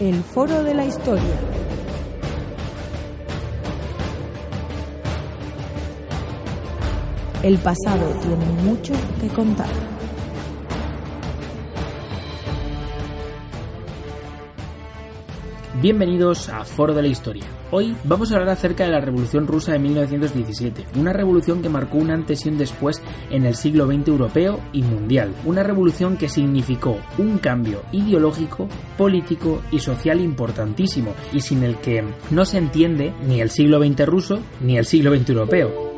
El Foro de la Historia. El pasado tiene mucho que contar. Bienvenidos a Foro de la Historia. Hoy vamos a hablar acerca de la Revolución Rusa de 1917, una revolución que marcó un antes y un después en el siglo XX europeo y mundial, una revolución que significó un cambio ideológico, político y social importantísimo y sin el que no se entiende ni el siglo XX ruso ni el siglo XX europeo.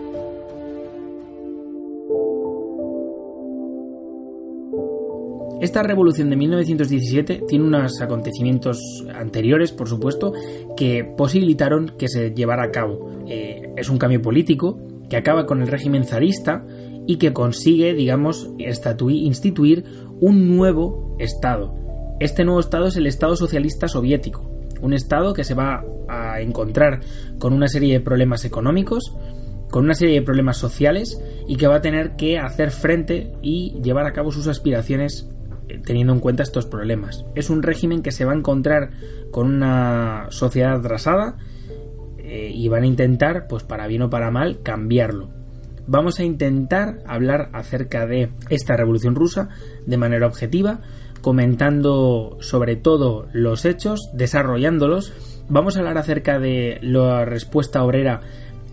Esta revolución de 1917 tiene unos acontecimientos anteriores, por supuesto, que posibilitaron que se llevara a cabo. Eh, es un cambio político que acaba con el régimen zarista y que consigue, digamos, instituir un nuevo Estado. Este nuevo Estado es el Estado Socialista Soviético, un Estado que se va a encontrar con una serie de problemas económicos, con una serie de problemas sociales y que va a tener que hacer frente y llevar a cabo sus aspiraciones teniendo en cuenta estos problemas. Es un régimen que se va a encontrar con una sociedad atrasada eh, y van a intentar, pues para bien o para mal, cambiarlo. Vamos a intentar hablar acerca de esta revolución rusa de manera objetiva, comentando sobre todo los hechos, desarrollándolos. Vamos a hablar acerca de la respuesta obrera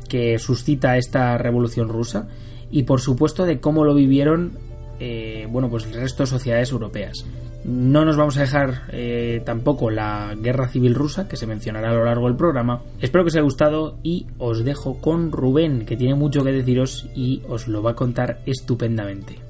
que suscita esta revolución rusa y por supuesto de cómo lo vivieron eh, bueno, pues el resto de sociedades europeas. No nos vamos a dejar eh, tampoco la guerra civil rusa, que se mencionará a lo largo del programa. Espero que os haya gustado y os dejo con Rubén, que tiene mucho que deciros y os lo va a contar estupendamente.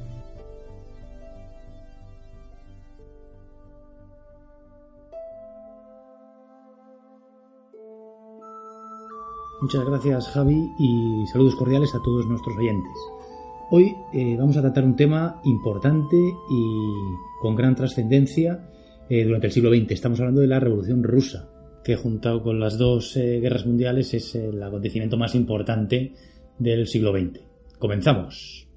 Muchas gracias Javi y saludos cordiales a todos nuestros oyentes. Hoy eh, vamos a tratar un tema importante y con gran trascendencia eh, durante el siglo XX. Estamos hablando de la Revolución Rusa, que juntado con las dos eh, guerras mundiales es el acontecimiento más importante del siglo XX. Comenzamos.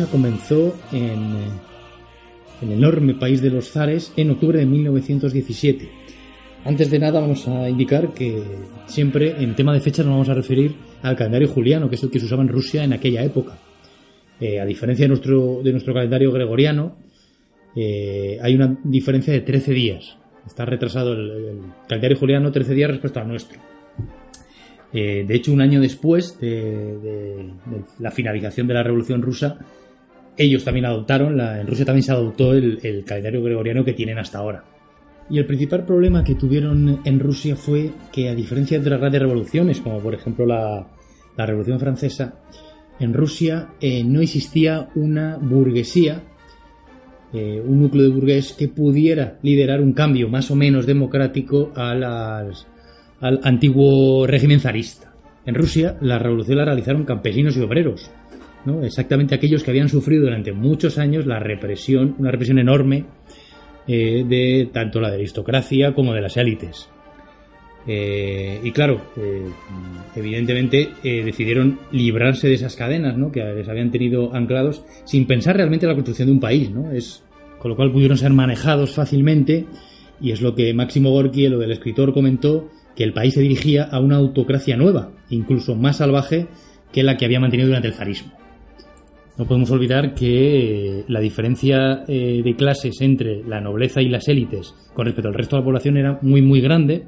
Revolución Rusa comenzó en el enorme país de los zares en octubre de 1917. Antes de nada vamos a indicar que siempre en tema de fechas nos vamos a referir al calendario juliano, que es el que se usaba en Rusia en aquella época. Eh, a diferencia de nuestro, de nuestro calendario gregoriano, eh, hay una diferencia de 13 días. Está retrasado el, calendario juliano 13 días respecto al nuestro. Eh, de hecho, un año después de, la finalización de la Revolución Rusa, ellos también adoptaron, en Rusia también se adoptó el, calendario gregoriano que tienen hasta ahora. Y el principal problema que tuvieron en Rusia fue que, a diferencia de otras grandes revoluciones, como por ejemplo la, Revolución Francesa, en Rusia eh, no existía una burguesía, eh, un núcleo de burgués que pudiera liderar un cambio más o menos democrático a al antiguo régimen zarista. En Rusia, la revolución la realizaron campesinos y obreros, exactamente aquellos que habían sufrido durante muchos años la represión, una represión enorme eh, de tanto la de aristocracia como de las élites. Eh, y claro, eh, evidentemente decidieron librarse de esas cadenas que les habían tenido anclados sin pensar realmente en la construcción de un país. ¿no? Es, con lo cual pudieron ser manejados fácilmente y es lo que Máximo Gorky, lo del escritor, comentó que el país se dirigía a una autocracia nueva, incluso más salvaje que la que había mantenido durante el zarismo. No podemos olvidar que la diferencia eh, de clases entre la nobleza y las élites con respecto al resto de la población era muy muy grande.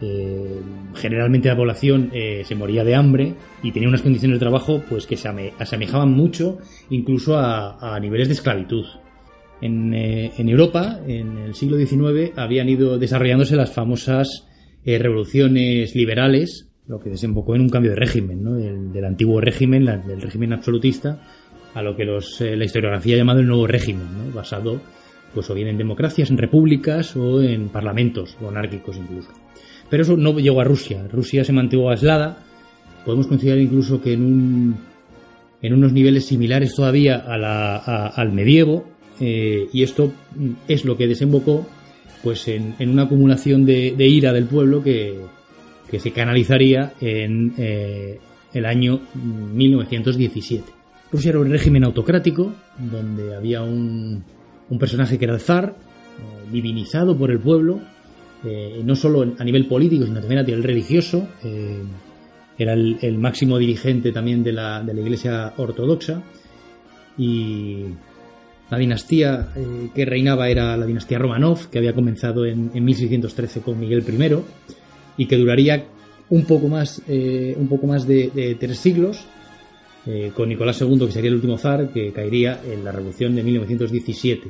Eh, generalmente la población eh, se moría de hambre y tenía unas condiciones de trabajo pues que se asemejaban mucho incluso a, niveles de esclavitud. En, Europa, en el siglo XIX, habían ido desarrollándose las famosas revoluciones liberales, lo que desembocó en un cambio de régimen, ¿no? del, antiguo régimen, del régimen absolutista, a lo que los, eh, la historiografía ha llamado el nuevo régimen, ¿no? basado pues o bien en democracias, en repúblicas o en parlamentos monárquicos incluso. Pero eso no llegó a Rusia. Rusia se mantuvo aislada. Podemos considerar incluso que en, un, en unos niveles similares todavía a la, al medievo, y esto es lo que desembocó pues en, una acumulación de, ira del pueblo que, que se canalizaría en el año 1917. Rusia era un régimen autocrático donde había un, un personaje que era el zar, divinizado por el pueblo, eh, no solo a nivel político, sino también a nivel religioso. Eh, era el, máximo dirigente también de la, de la Iglesia Ortodoxa. Y la dinastía eh, que reinaba era la dinastía Romanov, que había comenzado en, 1613 con Miguel I y que duraría un poco más, un poco más de, tres siglos, con Nicolás II, que sería el último zar, que caería en la revolución de 1917.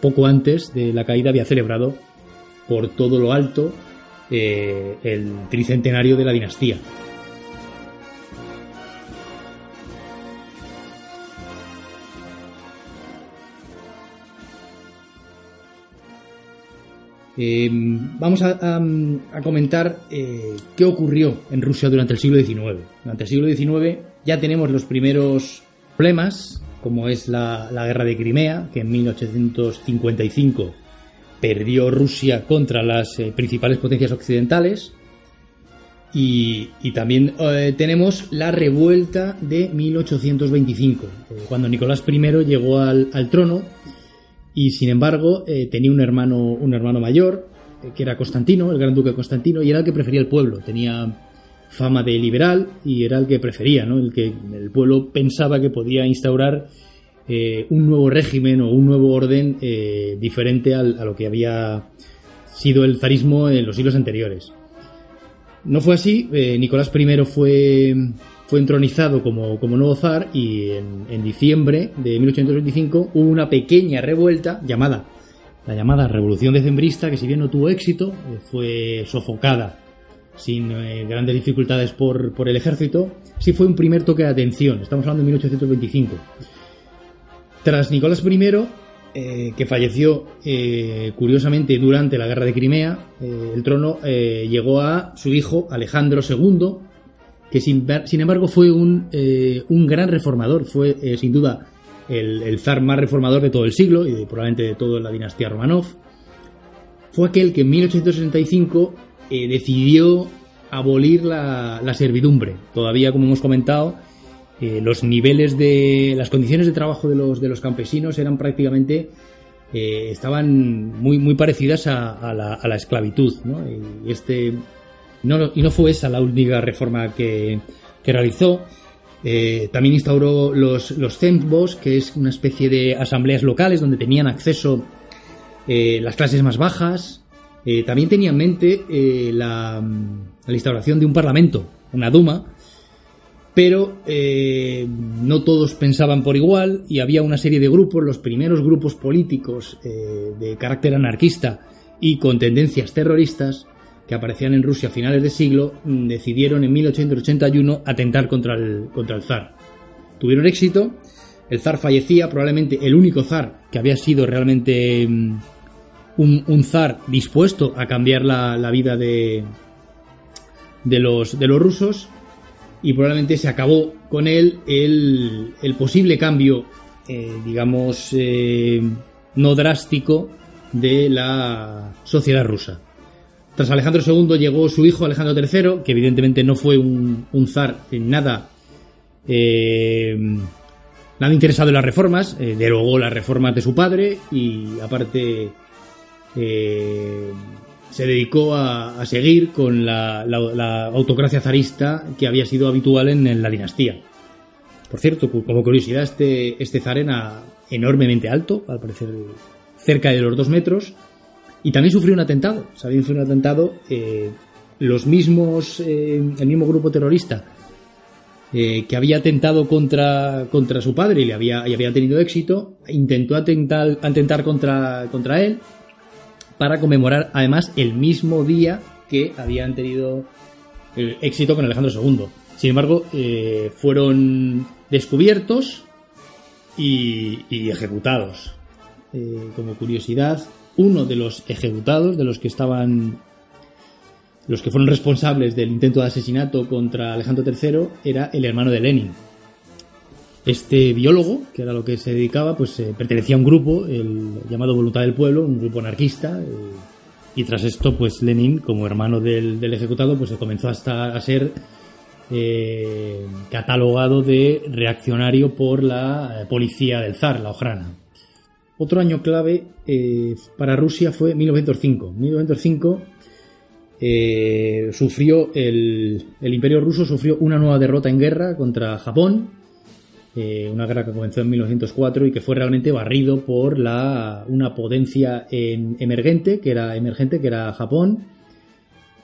poco antes de la caída había celebrado por todo lo alto eh, el tricentenario de la dinastía. Eh, vamos a, comentar eh, qué ocurrió en Rusia durante el siglo XIX. Durante el siglo XIX ya tenemos los primeros problemas, como es la, guerra de Crimea, que en 1855 perdió Rusia contra las eh, principales potencias occidentales. Y, también tenemos la revuelta de 1825, eh, cuando Nicolás I llegó al, trono y sin embargo tenía un hermano, un hermano mayor, que era Constantino, el gran duque Constantino, y era el que prefería el pueblo. Tenía fama de liberal y era el que prefería, ¿no? el que el pueblo pensaba que podía instaurar eh, un nuevo régimen o un nuevo orden eh, diferente a lo que había sido el zarismo en los siglos anteriores. No fue así, eh, Nicolás I fue, fue entronizado como, nuevo zar y en, diciembre de 1825 hubo una pequeña revuelta llamada la llamada Revolución Decembrista, que si bien no tuvo éxito, fue sofocada sin grandes dificultades por, por el ejército, sí fue un primer toque de atención, estamos hablando de 1825. Tras Nicolás I, eh, que falleció eh, curiosamente durante la guerra de Crimea, eh, el trono llegó a su hijo Alejandro II, que sin, embargo fue un, gran reformador, fue sin duda el, zar más reformador de todo el siglo y probablemente de toda la dinastía Romanov. Fue aquel que en 1865 decidió abolir la, la servidumbre. Todavía, como hemos comentado, eh, los niveles de las condiciones de trabajo de los, de los campesinos eran prácticamente eh, estaban muy, muy parecidas a, la, esclavitud. ¿no? Y, este, y no fue esa la única reforma que, realizó. Eh, también instauró los, los que es una especie de asambleas locales donde tenían acceso las clases más bajas. también tenía en mente la, la instauración de un parlamento, una Duma, pero eh, no todos pensaban por igual y había una serie de grupos, los primeros grupos políticos eh, de carácter anarquista y con tendencias terroristas que aparecían en Rusia a finales de siglo, mm, decidieron en 1881 atentar contra el, contra el zar. Tuvieron éxito, el zar fallecía, probablemente el único zar que había sido realmente mm, un, zar dispuesto a cambiar la, vida de, de, los, de los rusos y probablemente se acabó con él el, el posible cambio, eh, digamos, eh, no drástico de la sociedad rusa. Tras Alejandro II llegó su hijo Alejandro III, que evidentemente no fue un, zar en nada, eh, nada interesado en las reformas, derogó las reformas de su padre y aparte se dedicó a, seguir con la, autocracia zarista que había sido habitual en, la dinastía. Por cierto, como curiosidad, este, este zar era enormemente alto, al parecer cerca de los dos metros, y también sufrió un atentado. Sabía sufrió un atentado. Eh, los mismos, eh, el mismo grupo terrorista eh, que había atentado contra, contra su padre y le había, y había tenido éxito, intentó atentar, atentar contra, contra él para conmemorar además el mismo día que habían tenido el éxito con Alejandro II. Sin embargo, eh, fueron descubiertos y, ejecutados. Eh, como curiosidad, uno de los ejecutados, de los que estaban, los que fueron responsables del intento de asesinato contra Alejandro III, era el hermano de Lenin. Este biólogo, que era lo que se dedicaba, pues eh, pertenecía a un grupo, el llamado Voluntad del Pueblo, un grupo anarquista, eh, y tras esto, pues Lenin, como hermano del, ejecutado, pues comenzó hasta a ser eh, catalogado de reaccionario por la policía del zar, la Ojrana. Otro año clave para Rusia fue 1905. 1905 sufrió el, el imperio ruso sufrió una nueva derrota en guerra contra Japón eh, una guerra que comenzó en 1904 y que fue realmente barrido por la, una potencia emergente, que era emergente, que era Japón.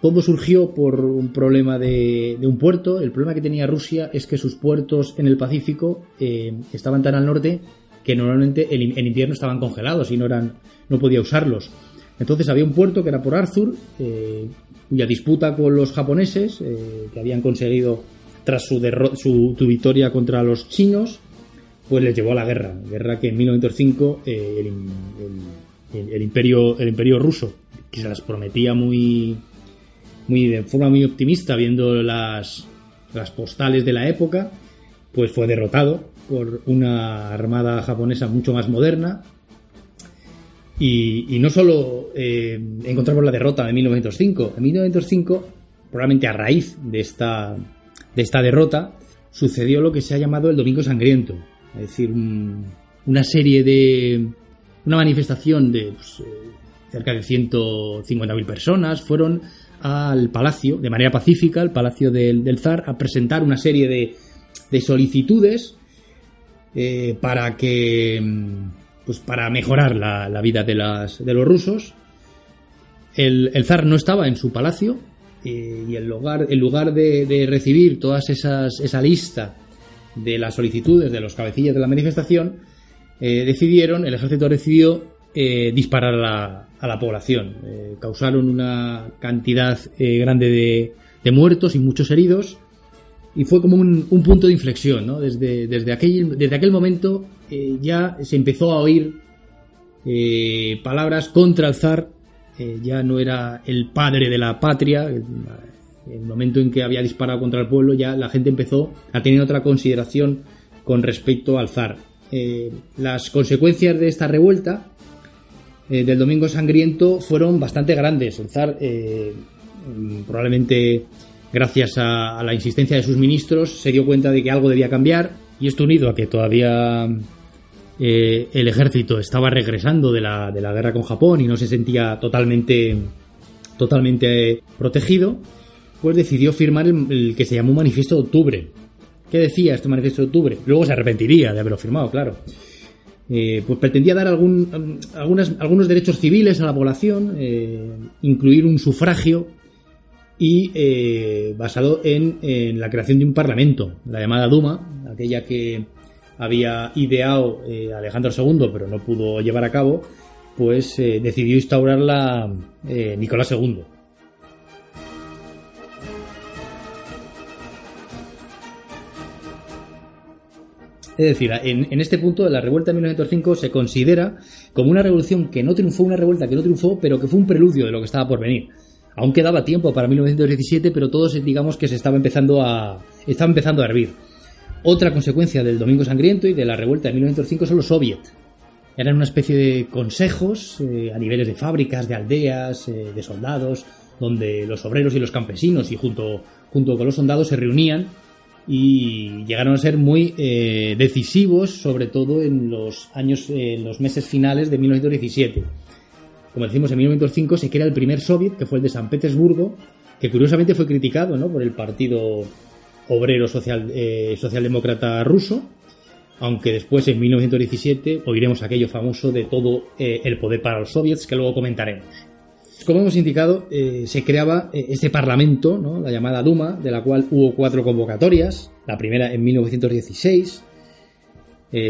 Todo surgió por un problema de, un puerto. El problema que tenía Rusia es que sus puertos en el Pacífico eh, estaban tan al norte que normalmente en, invierno estaban congelados y no, eran, no podía usarlos. Entonces había un puerto que era por Arthur, eh, cuya disputa con los japoneses, que habían conseguido tras su, su, victoria contra los chinos, pues les llevó a la guerra. Guerra que en 1905 eh, el, imperio, el imperio ruso, que se las prometía muy, muy de forma muy optimista, viendo las, las postales de la época, pues fue derrotado por una armada japonesa mucho más moderna. Y, no solo eh, encontramos la derrota de 1905, en 1905, probablemente a raíz de esta, de esta derrota sucedió lo que se ha llamado el Domingo Sangriento, es decir, una serie de... una manifestación de pues, eh, cerca de 150.000 personas fueron al palacio, de manera pacífica, al palacio del, zar, a presentar una serie de, de solicitudes eh, para que pues para mejorar la, vida de, las, de los rusos. El, el, zar no estaba en su palacio, eh, y en lugar, en lugar de, recibir todas esas, esa lista de las solicitudes de los cabecillas de la manifestación, eh, decidieron, el ejército decidió disparar a la, población. causaron una cantidad grande de, muertos y muchos heridos. Y fue como un, punto de inflexión, ¿no? Desde, desde, aquel, desde aquel momento ya se empezó a oír palabras contra el zar eh, ya no era el padre de la patria. En el momento en que había disparado contra el pueblo, ya la gente empezó a tener otra consideración con respecto al zar. Eh, las consecuencias de esta revuelta eh, del Domingo Sangriento fueron bastante grandes. El zar, probablemente gracias a, la insistencia de sus ministros, se dio cuenta de que algo debía cambiar. Y esto unido a que todavía eh, el ejército estaba regresando de la, de la, guerra con Japón y no se sentía totalmente, totalmente protegido, pues decidió firmar el, que se llamó Manifiesto de Octubre. ¿Qué decía este Manifiesto de Octubre? Luego se arrepentiría de haberlo firmado, claro. Eh, pues pretendía dar algún, algunos derechos civiles a la población, eh, incluir un sufragio y basado en, en, la creación de un parlamento, la llamada Duma, aquella que había ideado eh, Alejandro II, pero no pudo llevar a cabo, pues eh, decidió instaurarla eh, Nicolás II. Es decir, en, este punto de la revuelta de 1905 se considera como una revolución que no triunfó, una revuelta que no triunfó, pero que fue un preludio de lo que estaba por venir. Aún quedaba tiempo para 1917, pero todos digamos que se estaba empezando a, empezando a hervir. Otra consecuencia del Domingo Sangriento y de la revuelta de 1905 son los soviets. Eran una especie de consejos eh, a niveles de fábricas, de aldeas, eh, de soldados, donde los obreros y los campesinos y junto, junto con los soldados se reunían y llegaron a ser muy eh, decisivos, sobre todo en los años, en los meses finales de 1917. Como decimos, en 1905 se crea el primer soviet, que fue el de San Petersburgo, que curiosamente fue criticado ¿no? por el partido obrero social, eh, socialdemócrata ruso, aunque después en 1917 oiremos aquello famoso de todo eh, el poder para los soviets que luego comentaremos. Como hemos indicado, eh, se creaba este parlamento, ¿no? la llamada Duma, de la cual hubo cuatro convocatorias, la primera en 1916,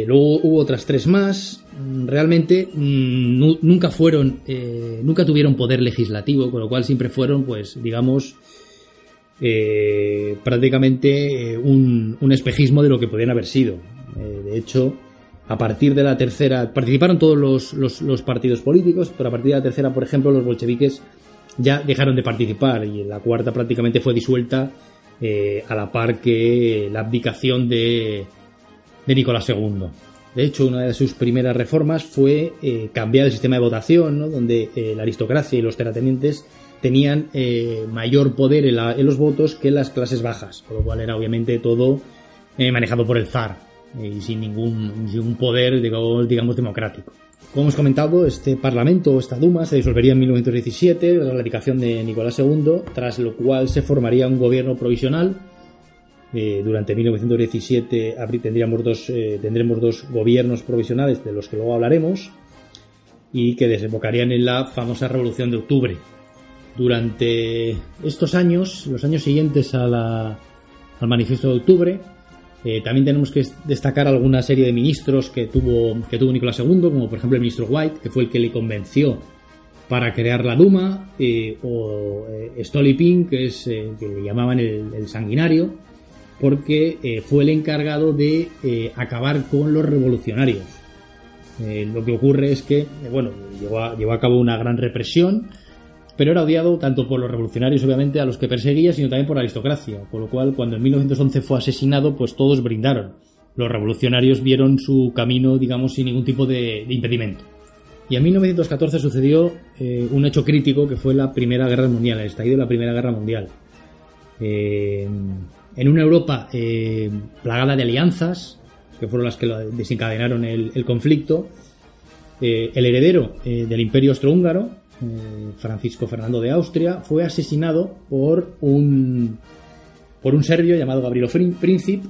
luego hubo otras tres más. Realmente mm, nunca fueron, nunca tuvieron poder legislativo, con lo cual siempre fueron, pues, digamos, eh, prácticamente eh, un, espejismo de lo que podían haber sido. Eh, de hecho, a partir de la tercera, participaron todos los, partidos políticos, pero a partir de la tercera, por ejemplo, los bolcheviques ya dejaron de participar y la cuarta prácticamente fue disuelta a la par que la abdicación de, de Nicolás II. De hecho, una de sus primeras reformas fue eh, cambiar el sistema de votación, ¿no? donde eh, la aristocracia y los terratenientes tenían eh, mayor poder en, los votos que las clases bajas, por lo cual era obviamente todo manejado por el zar y sin ningún, ningún poder, digamos, democrático. Como hemos comentado, este parlamento, esta Duma, se disolvería en 1917 tras la dedicación de Nicolás II, tras lo cual se formaría un gobierno provisional eh, durante 1917 tendríamos dos, eh, tendremos dos gobiernos provisionales de los que luego hablaremos y que desembocarían en la famosa Revolución de Octubre. Durante estos años, los años siguientes al Manifiesto de Octubre, eh, también tenemos que destacar alguna serie de ministros que tuvo, que tuvo Nicolás II, como por ejemplo el ministro White, que fue el que le convenció para crear la Duma, o Stolypin, que es que le llamaban el sanguinario, porque eh, fue el encargado de eh, acabar con los revolucionarios. Eh, lo que ocurre es que, bueno, llevó a, cabo una gran represión, pero era odiado tanto por los revolucionarios, obviamente, a los que perseguía, sino también por la aristocracia, con lo cual, cuando en 1911 fue asesinado, pues todos brindaron. Los revolucionarios vieron su camino, digamos, sin ningún tipo de, impedimento. Y en 1914 sucedió un hecho crítico que fue la Primera Guerra Mundial, el estallido de la Primera Guerra Mundial en una Europa eh, plagada de alianzas, que fueron las que desencadenaron el, conflicto, eh, el heredero eh, del imperio austrohúngaro, Francisco Fernando de Austria, fue asesinado por un, por un serbio llamado Gabriel Príncipe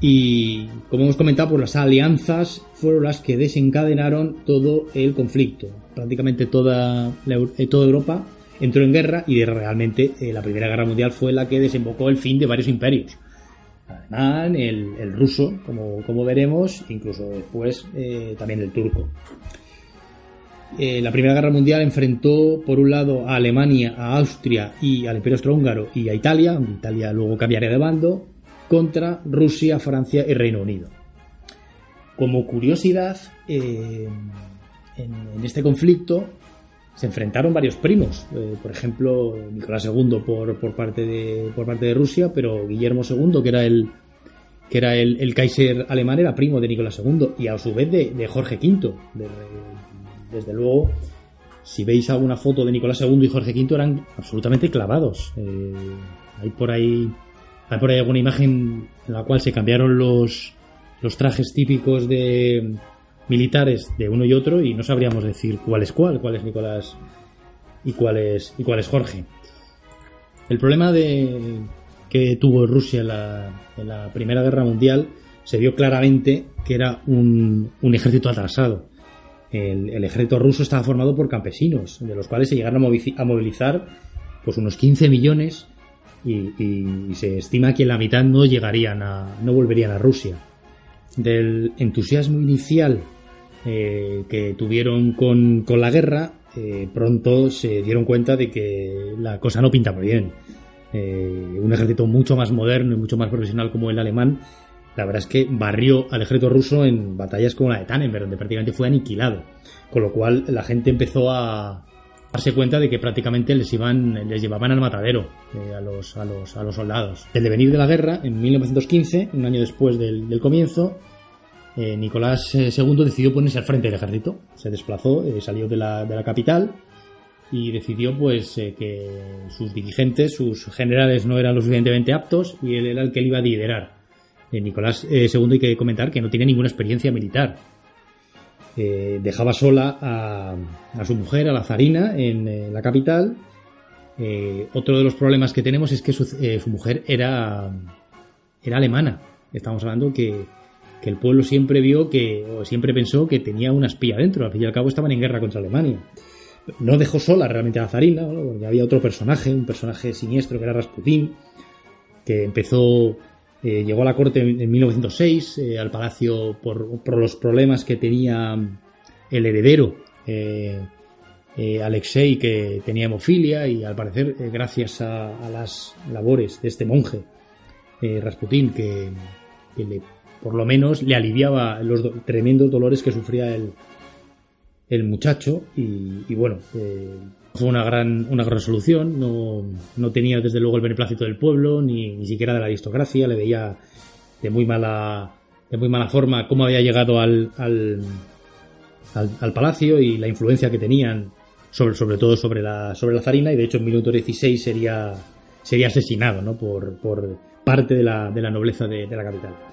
y, como hemos comentado, pues las alianzas fueron las que desencadenaron todo el conflicto. Prácticamente toda, toda Europa entró en guerra y realmente eh, la Primera Guerra Mundial fue la que desembocó el fin de varios imperios. El alemán, el, ruso, como, como, veremos, incluso después eh, también el turco. Eh, la Primera Guerra Mundial enfrentó por un lado a Alemania, a Austria y al Imperio Austrohúngaro y a Italia, aunque Italia luego cambiaría de bando, contra Rusia, Francia y Reino Unido. Como curiosidad, en, este conflicto se enfrentaron varios primos. Eh, por ejemplo, Nicolás II por, por, parte de, por parte de Rusia, pero Guillermo II, que era el que era el, Kaiser alemán, era primo de Nicolás II y a su vez de, Jorge V. desde luego, si veis alguna foto de Nicolás II y Jorge V eran absolutamente clavados. Eh, hay por ahí hay por ahí alguna imagen en la cual se cambiaron los, los trajes típicos de, militares de uno y otro y no sabríamos decir cuál es cuál, cuál es Nicolás y cuál es, y cuál es Jorge. El problema de, que tuvo Rusia en la, Primera Guerra Mundial se vio claramente que era un, ejército atrasado. El, ejército ruso estaba formado por campesinos, de los cuales se llegaron a movilizar pues unos 15 millones y, y, se estima que la mitad no llegarían a, no volverían a Rusia. Del entusiasmo inicial eh, que tuvieron con, la guerra, eh, pronto se dieron cuenta de que la cosa no pintaba bien. Eh, un ejército mucho más moderno y mucho más profesional como el alemán, la verdad es que barrió al ejército ruso en batallas como la de Tannenberg, donde prácticamente fue aniquilado. Con lo cual la gente empezó a darse cuenta de que prácticamente les iban, les llevaban al matadero a, los, a, los, a los soldados. El devenir de la guerra, en 1915, un año después del comienzo, eh, Nicolás II eh, decidió ponerse al frente del ejército. Se desplazó, eh, salió de la, de la, capital y decidió pues que sus dirigentes, sus generales no eran lo suficientemente aptos y él era el que le iba a liderar. Nicolás II hay que comentar que no tiene ninguna experiencia militar. dejaba sola a, a, su mujer, a la zarina, en, la capital. otro de los problemas que tenemos es que su, su mujer era, era alemana. Estamos hablando que que el pueblo siempre vio que, o siempre pensó que tenía una espía dentro. Al fin y al cabo estaban en guerra contra Alemania. No dejó sola realmente a la zarina, había otro personaje, un personaje siniestro que era Rasputín, que empezó, eh, llegó a la corte en, 1906, eh, al palacio por, los problemas que tenía el heredero, eh, Alexei, que tenía hemofilia, y al parecer, gracias a, las labores de este monje, Rasputín, que, que le por lo menos le aliviaba los tremendos dolores que sufría el, el muchacho y, bueno, eh, fue una gran, una gran solución, no, no, tenía desde luego el beneplácito del pueblo ni, ni siquiera de la aristocracia, le veía de muy mala de muy mala forma cómo había llegado al, al, al, palacio y la influencia que tenían sobre, sobre todo sobre la, sobre la zarina y de hecho en 16 sería, sería asesinado ¿no? por, por parte de la, de la nobleza de, de la capital.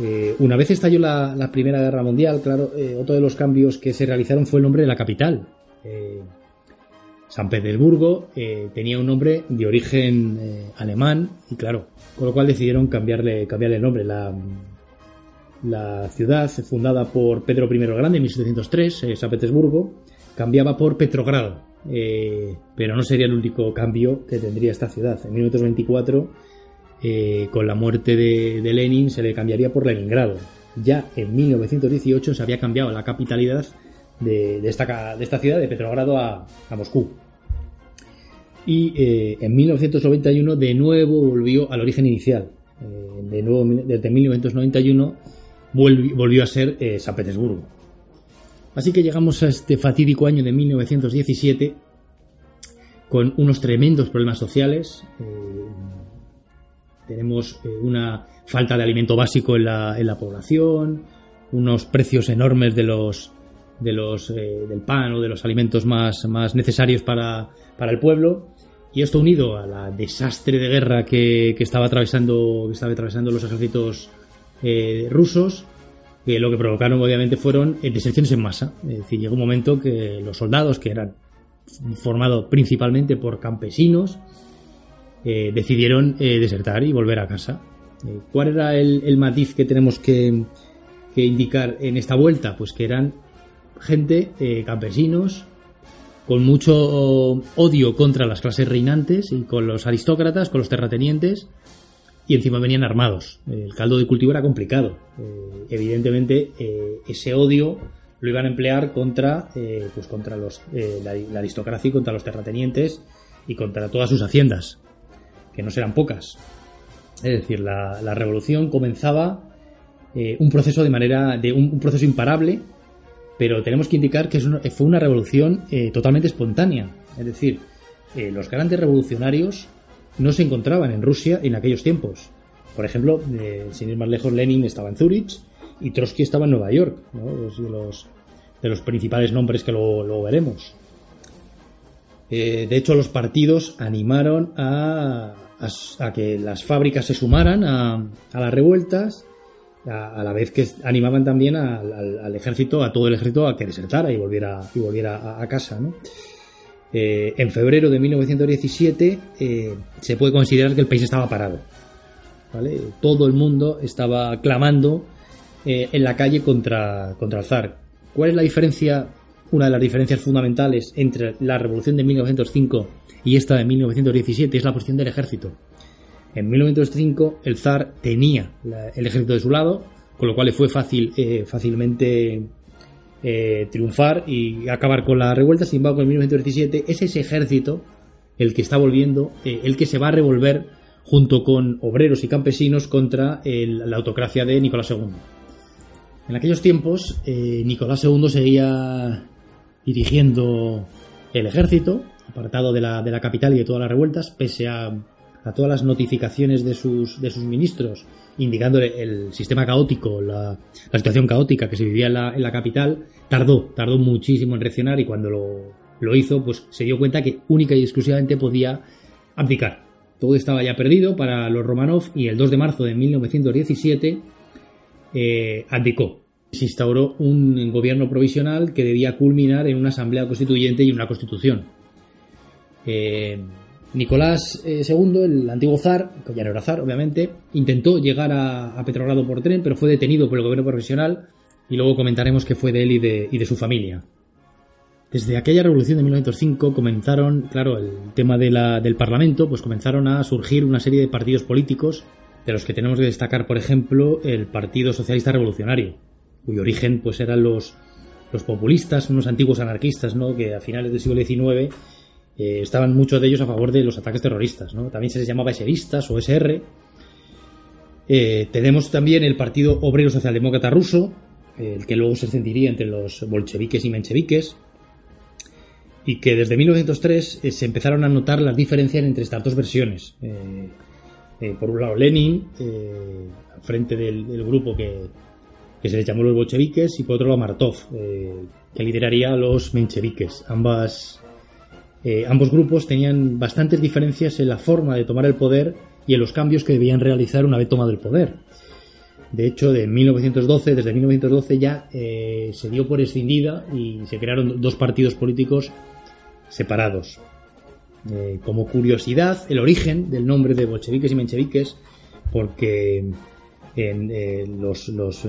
Eh, una vez estalló la, Primera Guerra Mundial, claro, eh, otro de los cambios que se realizaron fue el nombre de la capital. Eh, San Petersburgo tenía un nombre de origen alemán y claro, con lo cual decidieron cambiarle, cambiarle el nombre. La, ciudad, fundada por Pedro I el Grande en 1703, San Petersburgo, cambiaba por Petrogrado. pero no sería el único cambio que tendría esta ciudad. En 1924 eh, con la muerte de, Lenin se le cambiaría por Leningrado. Ya en 1918 se había cambiado la capitalidad de, esta, ciudad, de Petrogrado, a, Moscú. Y eh, en 1991 de nuevo volvió al origen inicial. Eh, de nuevo, desde 1991 volvió, a ser San Petersburgo. Así que llegamos a este fatídico año de 1917 con unos tremendos problemas sociales, tenemos eh, una falta de alimento básico en la, en la población, unos precios enormes de los, de los, eh, del pan o de los alimentos más, más necesarios para, para, el pueblo. Y esto unido a la desastre de guerra que, que estaba, atravesando, que estaba atravesando los ejércitos eh, rusos, que lo que provocaron obviamente fueron deserciones en masa. Es decir, llegó un momento que los soldados, que eran formados principalmente por campesinos, eh, decidieron eh, desertar y volver a casa. Eh, ¿Cuál era el, matiz que tenemos que, indicar en esta vuelta? Pues que eran gente, campesinos, con mucho odio contra las clases reinantes y con los aristócratas, con los terratenientes, y encima venían armados. El caldo de cultivo era complicado. evidentemente, ese odio lo iban a emplear contra, pues contra los, la, la, aristocracia y contra los terratenientes y contra todas sus haciendas que no serán pocas. Es decir, la, revolución comenzaba eh, un proceso de manera, de un, proceso imparable, pero tenemos que indicar que fue una revolución eh, totalmente espontánea. Es decir, eh, los grandes revolucionarios no se encontraban en Rusia en aquellos tiempos. Por ejemplo, sin ir más lejos, Lenin estaba en Zurich y Trotsky estaba en Nueva York, de, los, de los principales nombres que luego veremos. de hecho, los partidos animaron a, a, que las fábricas se sumaran a, las revueltas, a, la vez que animaban también al, ejército, a todo el ejército, a que desertara y volviera, y volviera a, casa. Eh, en febrero de 1917 eh, se puede considerar que el país estaba parado. Todo el mundo estaba clamando eh, en la calle contra, contra el zar. ¿Cuál es la diferencia? Una de las diferencias fundamentales entre la revolución de 1905 y esta de 1917 es la posición del ejército. En 1905 el zar tenía el ejército de su lado, con lo cual le fue fácil, eh, fácilmente eh, triunfar y acabar con la revuelta. Sin embargo, en 1917 es ese ejército el que está volviendo, eh, el que se va a revolver junto con obreros y campesinos contra la autocracia de Nicolás II. En aquellos tiempos, Nicolás II seguía dirigiendo el ejército apartado de la, de la capital y de todas las revueltas, pese a, a todas las notificaciones de sus, de sus ministros indicándole el sistema caótico, la, la situación caótica que se vivía en la, capital, tardó, tardó muchísimo en reaccionar y cuando lo, lo hizo, pues se dio cuenta que única y exclusivamente podía abdicar. Todo estaba ya perdido para los Romanov y el 2 de marzo de 1917 eh, abdicó. Se instauró un gobierno provisional que debía culminar en una asamblea constituyente y una constitución. Eh, Nicolás II, eh, el antiguo zar, que ya no era zar, obviamente, intentó llegar a, Petrogrado por tren, pero fue detenido por el gobierno profesional y luego comentaremos que fue de él y de, su familia. Desde aquella revolución de 1905 comenzaron, claro, el tema del Parlamento, pues comenzaron a surgir una serie de partidos políticos, de los que tenemos que destacar, por ejemplo, el Partido Socialista Revolucionario, cuyo origen pues eran los, los populistas, unos antiguos anarquistas, ¿no? que a finales del siglo XIX eh, estaban muchos de ellos a favor de los ataques terroristas, ¿no? También se les llamaba SRistas o SR. Eh, tenemos también el Partido Obrero Socialdemócrata Ruso, el que luego se encendiría entre los bolcheviques y mencheviques. y que desde 1903 eh, se empezaron a notar las diferencias entre estas dos versiones. por un lado Lenin, frente del, grupo que, que, se le llamó los bolcheviques, y por otro lado Martov, que lideraría a los mencheviques. Ambas, ambos grupos tenían bastantes diferencias en la forma de tomar el poder y en los cambios que debían realizar una vez tomado el poder. De hecho, de 1912, desde 1912 ya eh, se dio por escindida y se crearon dos partidos políticos separados. Eh, como curiosidad, el origen del nombre de bolcheviques y mencheviques, porque eh, los, los,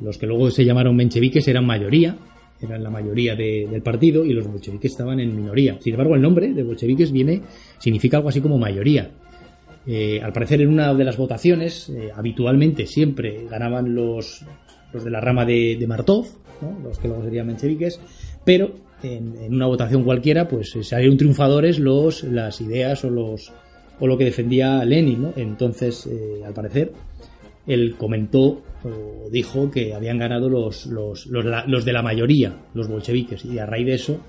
los, que luego se llamaron mencheviques eran mayoría, eran la mayoría del partido y los bolcheviques estaban en minoría. Sin embargo, el nombre de bolcheviques viene, significa algo así como mayoría. Eh, al parecer en una de las votaciones, eh, habitualmente siempre ganaban los, los de la rama de, Martov, los que luego serían mencheviques, pero en, una votación cualquiera pues eh, salieron triunfadores los, las ideas o, los, o lo que defendía Lenin. ¿no? Entonces, al parecer, él comentó o dijo que habían ganado los, los, los, los de la mayoría, los bolcheviques, y a raíz de eso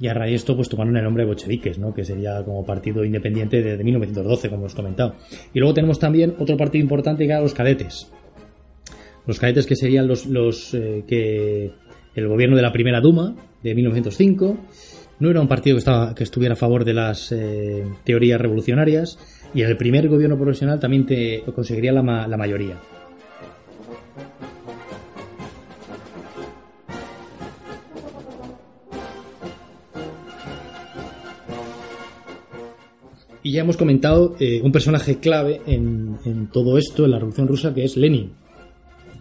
y a raíz de esto pues tomaron el nombre de bolcheviques, ¿no? que sería como partido independiente desde 1912, como hemos comentado. Y luego tenemos también otro partido importante que era los cadetes. Los cadetes que serían los, los eh, que el gobierno de la primera Duma de 1905 no era un partido que, estaba, que estuviera a favor de las eh, teorías revolucionarias y el primer gobierno profesional también te conseguiría la, la mayoría. Y ya hemos comentado eh, un personaje clave en, todo esto, en la Revolución Rusa, que es Lenin.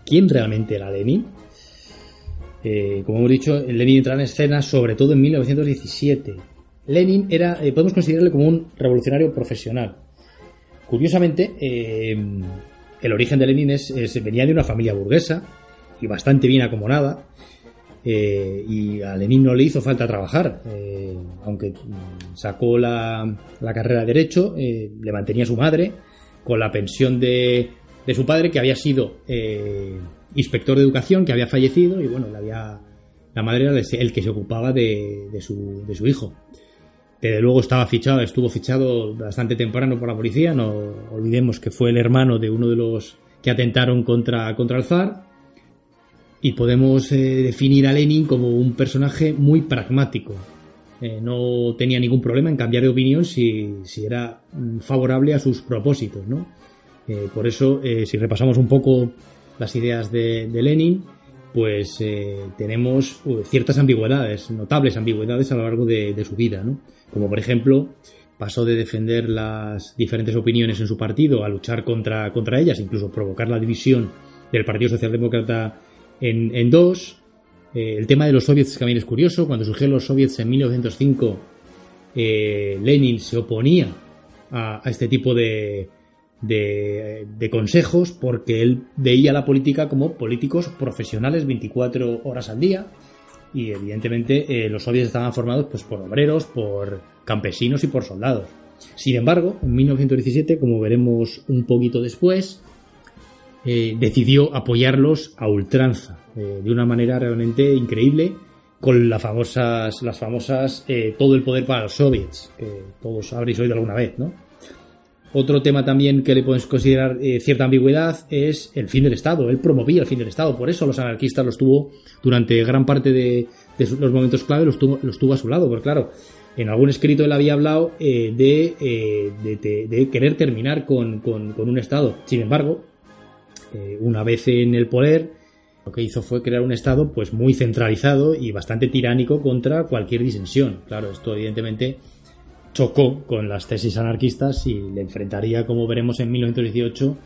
¿Quién realmente era Lenin? Eh, como hemos dicho, Lenin entra en escena sobre todo en 1917. Lenin era, eh, podemos considerarle como un revolucionario profesional. Curiosamente, el origen de Lenin es, venía de una familia burguesa y bastante bien acomodada. Eh, y a Lenin no le hizo falta trabajar, eh, aunque sacó la, carrera de Derecho, eh, le mantenía su madre con la pensión de, su padre, que había sido inspector de educación, que había fallecido, y bueno, había, la madre era el que se ocupaba de, su, de su hijo. Desde luego estaba fichado, estuvo fichado bastante temprano por la policía, no olvidemos que fue el hermano de uno de los que atentaron contra, contra el zar, y podemos eh, definir a Lenin como un personaje muy pragmático. Eh, no tenía ningún problema en cambiar de opinión si, era mm, favorable a sus propósitos. ¿no? Eh, por eso, si repasamos un poco las ideas de, Lenin, pues tenemos ciertas ambigüedades, notables ambigüedades a lo largo de, su vida. ¿no? Como por ejemplo, pasó de defender las diferentes opiniones en su partido a luchar contra, contra ellas, incluso provocar la división del Partido Socialdemócrata en, dos. Eh, el tema de los soviets también es curioso. Cuando surgieron los soviets en 1905, eh, Lenin se oponía a, este tipo de, de, consejos porque él veía la política como políticos profesionales 24 horas al día y evidentemente eh, los soviets estaban formados pues, por obreros, por campesinos y por soldados. Sin embargo, en 1917, como veremos un poquito después, eh, decidió apoyarlos a ultranza, eh, de una manera realmente increíble, con las famosas, las famosas todo el poder para los soviets, que todos habréis oído alguna vez, ¿no? Otro tema también que le podemos considerar cierta ambigüedad es el fin del Estado. Él promovía el fin del Estado, por eso los anarquistas los tuvo durante gran parte de, los momentos clave, los tuvo, los tuvo a su lado, porque claro, en algún escrito él había hablado de, de, querer terminar con, con, un Estado. Sin embargo, eh, una vez en el poder, lo que hizo fue crear un Estado pues muy centralizado y bastante tiránico contra cualquier disensión. Claro, esto evidentemente chocó con las tesis anarquistas y le enfrentaría, como veremos en 1918,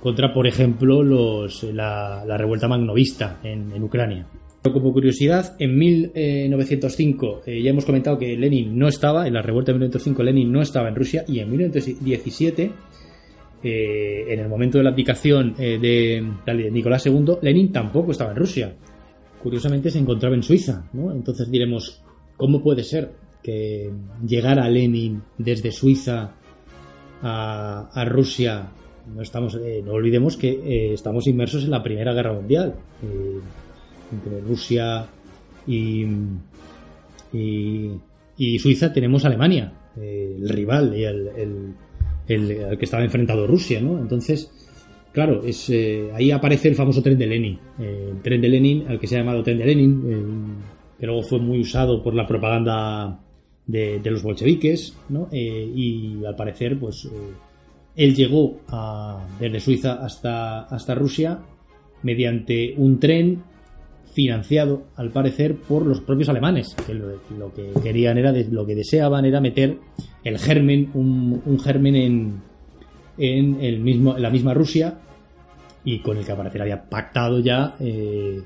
contra, por ejemplo, los, la, revuelta magnovista en, Ucrania. Como curiosidad, en 1905 eh, ya hemos comentado que Lenin no estaba, en la revuelta de 1905 Lenin no estaba en Rusia y en 1917 eh, en el momento de la abdicación eh, de, Nicolás II, Lenin tampoco estaba en Rusia. Curiosamente se encontraba en Suiza, ¿no? Entonces diremos, ¿cómo puede ser que llegara Lenin desde Suiza a, Rusia? No, estamos, eh, no olvidemos que estamos inmersos en la Primera Guerra Mundial, entre Rusia y, y, Suiza tenemos Alemania, eh, el rival y el, el, al que estaba enfrentado Rusia, ¿no? Entonces, claro, es, eh, ahí aparece el famoso tren de Lenin, eh, el tren de Lenin, al que se ha llamado tren de Lenin, eh, que luego fue muy usado por la propaganda de, los bolcheviques, ¿no? Eh, y al parecer, pues, eh, él llegó a, desde Suiza hasta, hasta Rusia mediante un tren financiado, al parecer, por los propios alemanes, que lo, que querían era, lo que deseaban era meter el germen, un, un germen en, en, el mismo, en la misma Rusia y con el que al parecer había pactado ya eh,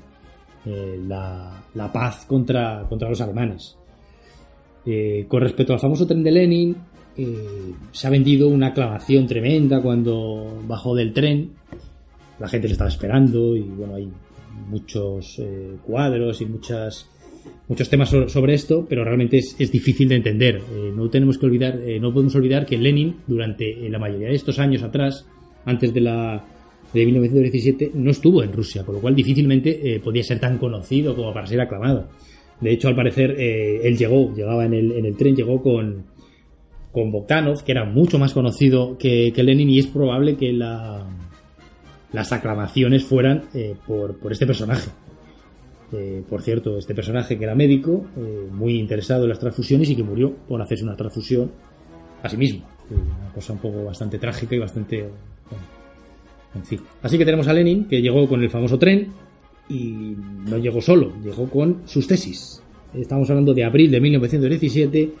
la, la paz contra, contra los alemanes. Eh, con respecto al famoso tren de Lenin, eh, se ha vendido una aclamación tremenda cuando bajó del tren. La gente le estaba esperando y bueno, hay muchos eh, cuadros y muchas muchos temas so- sobre esto, pero realmente es, es difícil de entender. No tenemos que olvidar, no podemos olvidar que Lenin durante la mayoría de estos años atrás, antes de la de 1917, no estuvo en Rusia, con lo cual difícilmente podía ser tan conocido como para ser aclamado. De hecho, al parecer, eh, él llegó, llegaba en el, en el tren, llegó con, con Bogdanov, que era mucho más conocido que, que Lenin, y es probable que la, las aclamaciones fueran eh, por, por este personaje. Eh, por cierto, este personaje que era médico, eh, muy interesado en las transfusiones y que murió por hacerse una transfusión a sí mismo. Eh, Una cosa un poco bastante trágica y bastante... en fin. Así que tenemos a Lenin, que llegó con el famoso tren y no llegó solo, llegó con sus tesis. Estamos hablando de abril de 1917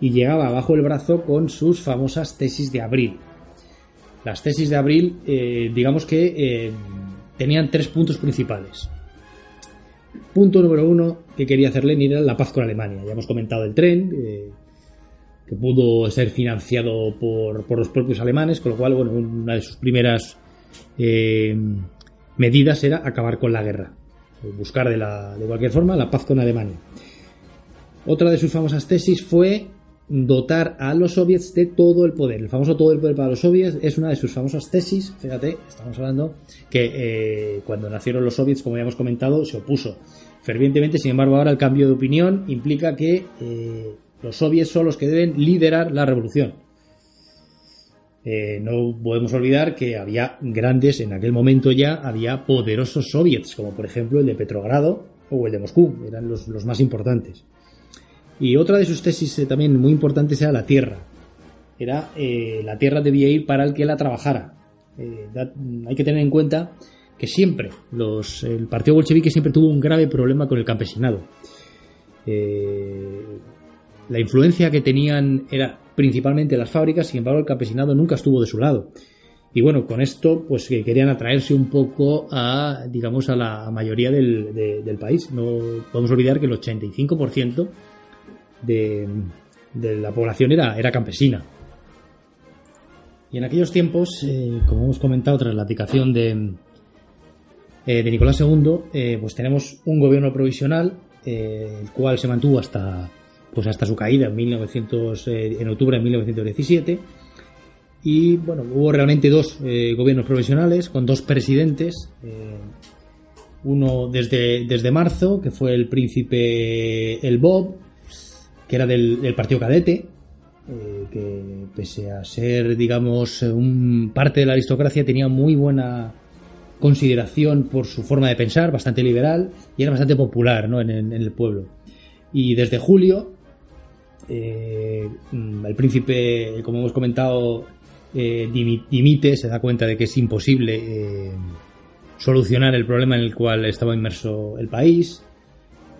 y llegaba bajo el brazo con sus famosas tesis de abril. Las tesis de abril, eh, digamos que eh, tenían tres puntos principales. Punto número uno que quería hacer Lenin era la paz con Alemania. Ya hemos comentado el tren, eh, que pudo ser financiado por, por los propios alemanes, con lo cual, bueno, una de sus primeras medidas era acabar con la guerra. Buscar de, la, de cualquier forma la paz con Alemania. Otra de sus famosas tesis fue dotar a los soviets de todo el poder. El famoso todo el poder para los soviets es una de sus famosas tesis. Fíjate, estamos hablando que eh, cuando nacieron los soviets, como ya hemos comentado, se opuso fervientemente. Sin embargo, ahora el cambio de opinión implica que eh, los soviets son los que deben liderar la revolución. Eh, no podemos olvidar que había grandes, en aquel momento ya había poderosos soviets, como por ejemplo el de Petrogrado o el de Moscú, eran los, los más importantes. Y otra de sus tesis eh, también muy importantes era la tierra. Era eh, la tierra debía ir para el que la trabajara. Hay que tener en cuenta que siempre los, el partido bolchevique siempre tuvo un grave problema con el campesinado. La influencia que tenían era principalmente las fábricas, sin embargo el campesinado nunca estuvo de su lado. Y bueno, con esto pues que querían atraerse un poco a, digamos, a la mayoría del, de- del país. No podemos olvidar que el 85% de, de la población era, era campesina. Y en aquellos tiempos, eh, como hemos comentado tras la abdicación de, eh, de Nicolás II, eh, pues tenemos un gobierno provisional, el cual se mantuvo hasta, pues hasta su caída en, 1900, eh, en octubre de 1917. Y bueno, hubo realmente dos eh, gobiernos provisionales con dos presidentes. eh, uno desde, desde marzo, que fue el príncipe El Bob, que era del, partido cadete, eh, que pese a ser, digamos, un parte de la aristocracia, tenía muy buena consideración por su forma de pensar, bastante liberal y era bastante popular ¿no? en el pueblo. Y desde julio, eh, mm, el príncipe, como hemos comentado, eh, dimi- dimite, se da cuenta de que es imposible eh, solucionar el problema en el cual estaba inmerso el país.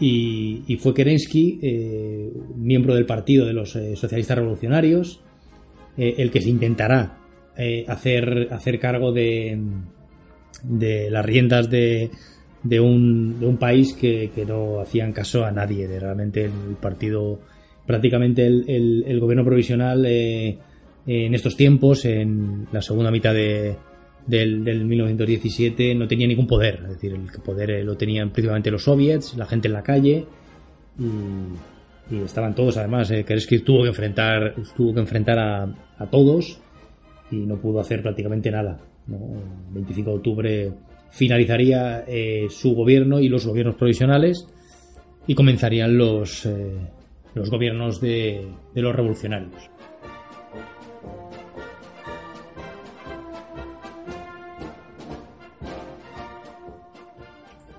Y, fue Kerensky, miembro del partido de los socialistas revolucionarios, el que se intentará hacer, hacer cargo de, de las riendas de, de, un, de un país que, que no hacían caso a nadie. De realmente el partido, prácticamente el, gobierno provisional eh, en estos tiempos, en la segunda mitad de, del, del 1917, no tenía ningún poder. Es decir, el poder eh, lo tenían principalmente los soviets, la gente en la calle. Y, estaban todos, además, eh, Kerensky tuvo que enfrentar, tuvo que enfrentar a, a todos y no pudo hacer prácticamente nada. ¿no? El 25 de octubre finalizaría eh, su gobierno y los gobiernos provisionales y comenzarían los, los gobiernos de, los revolucionarios.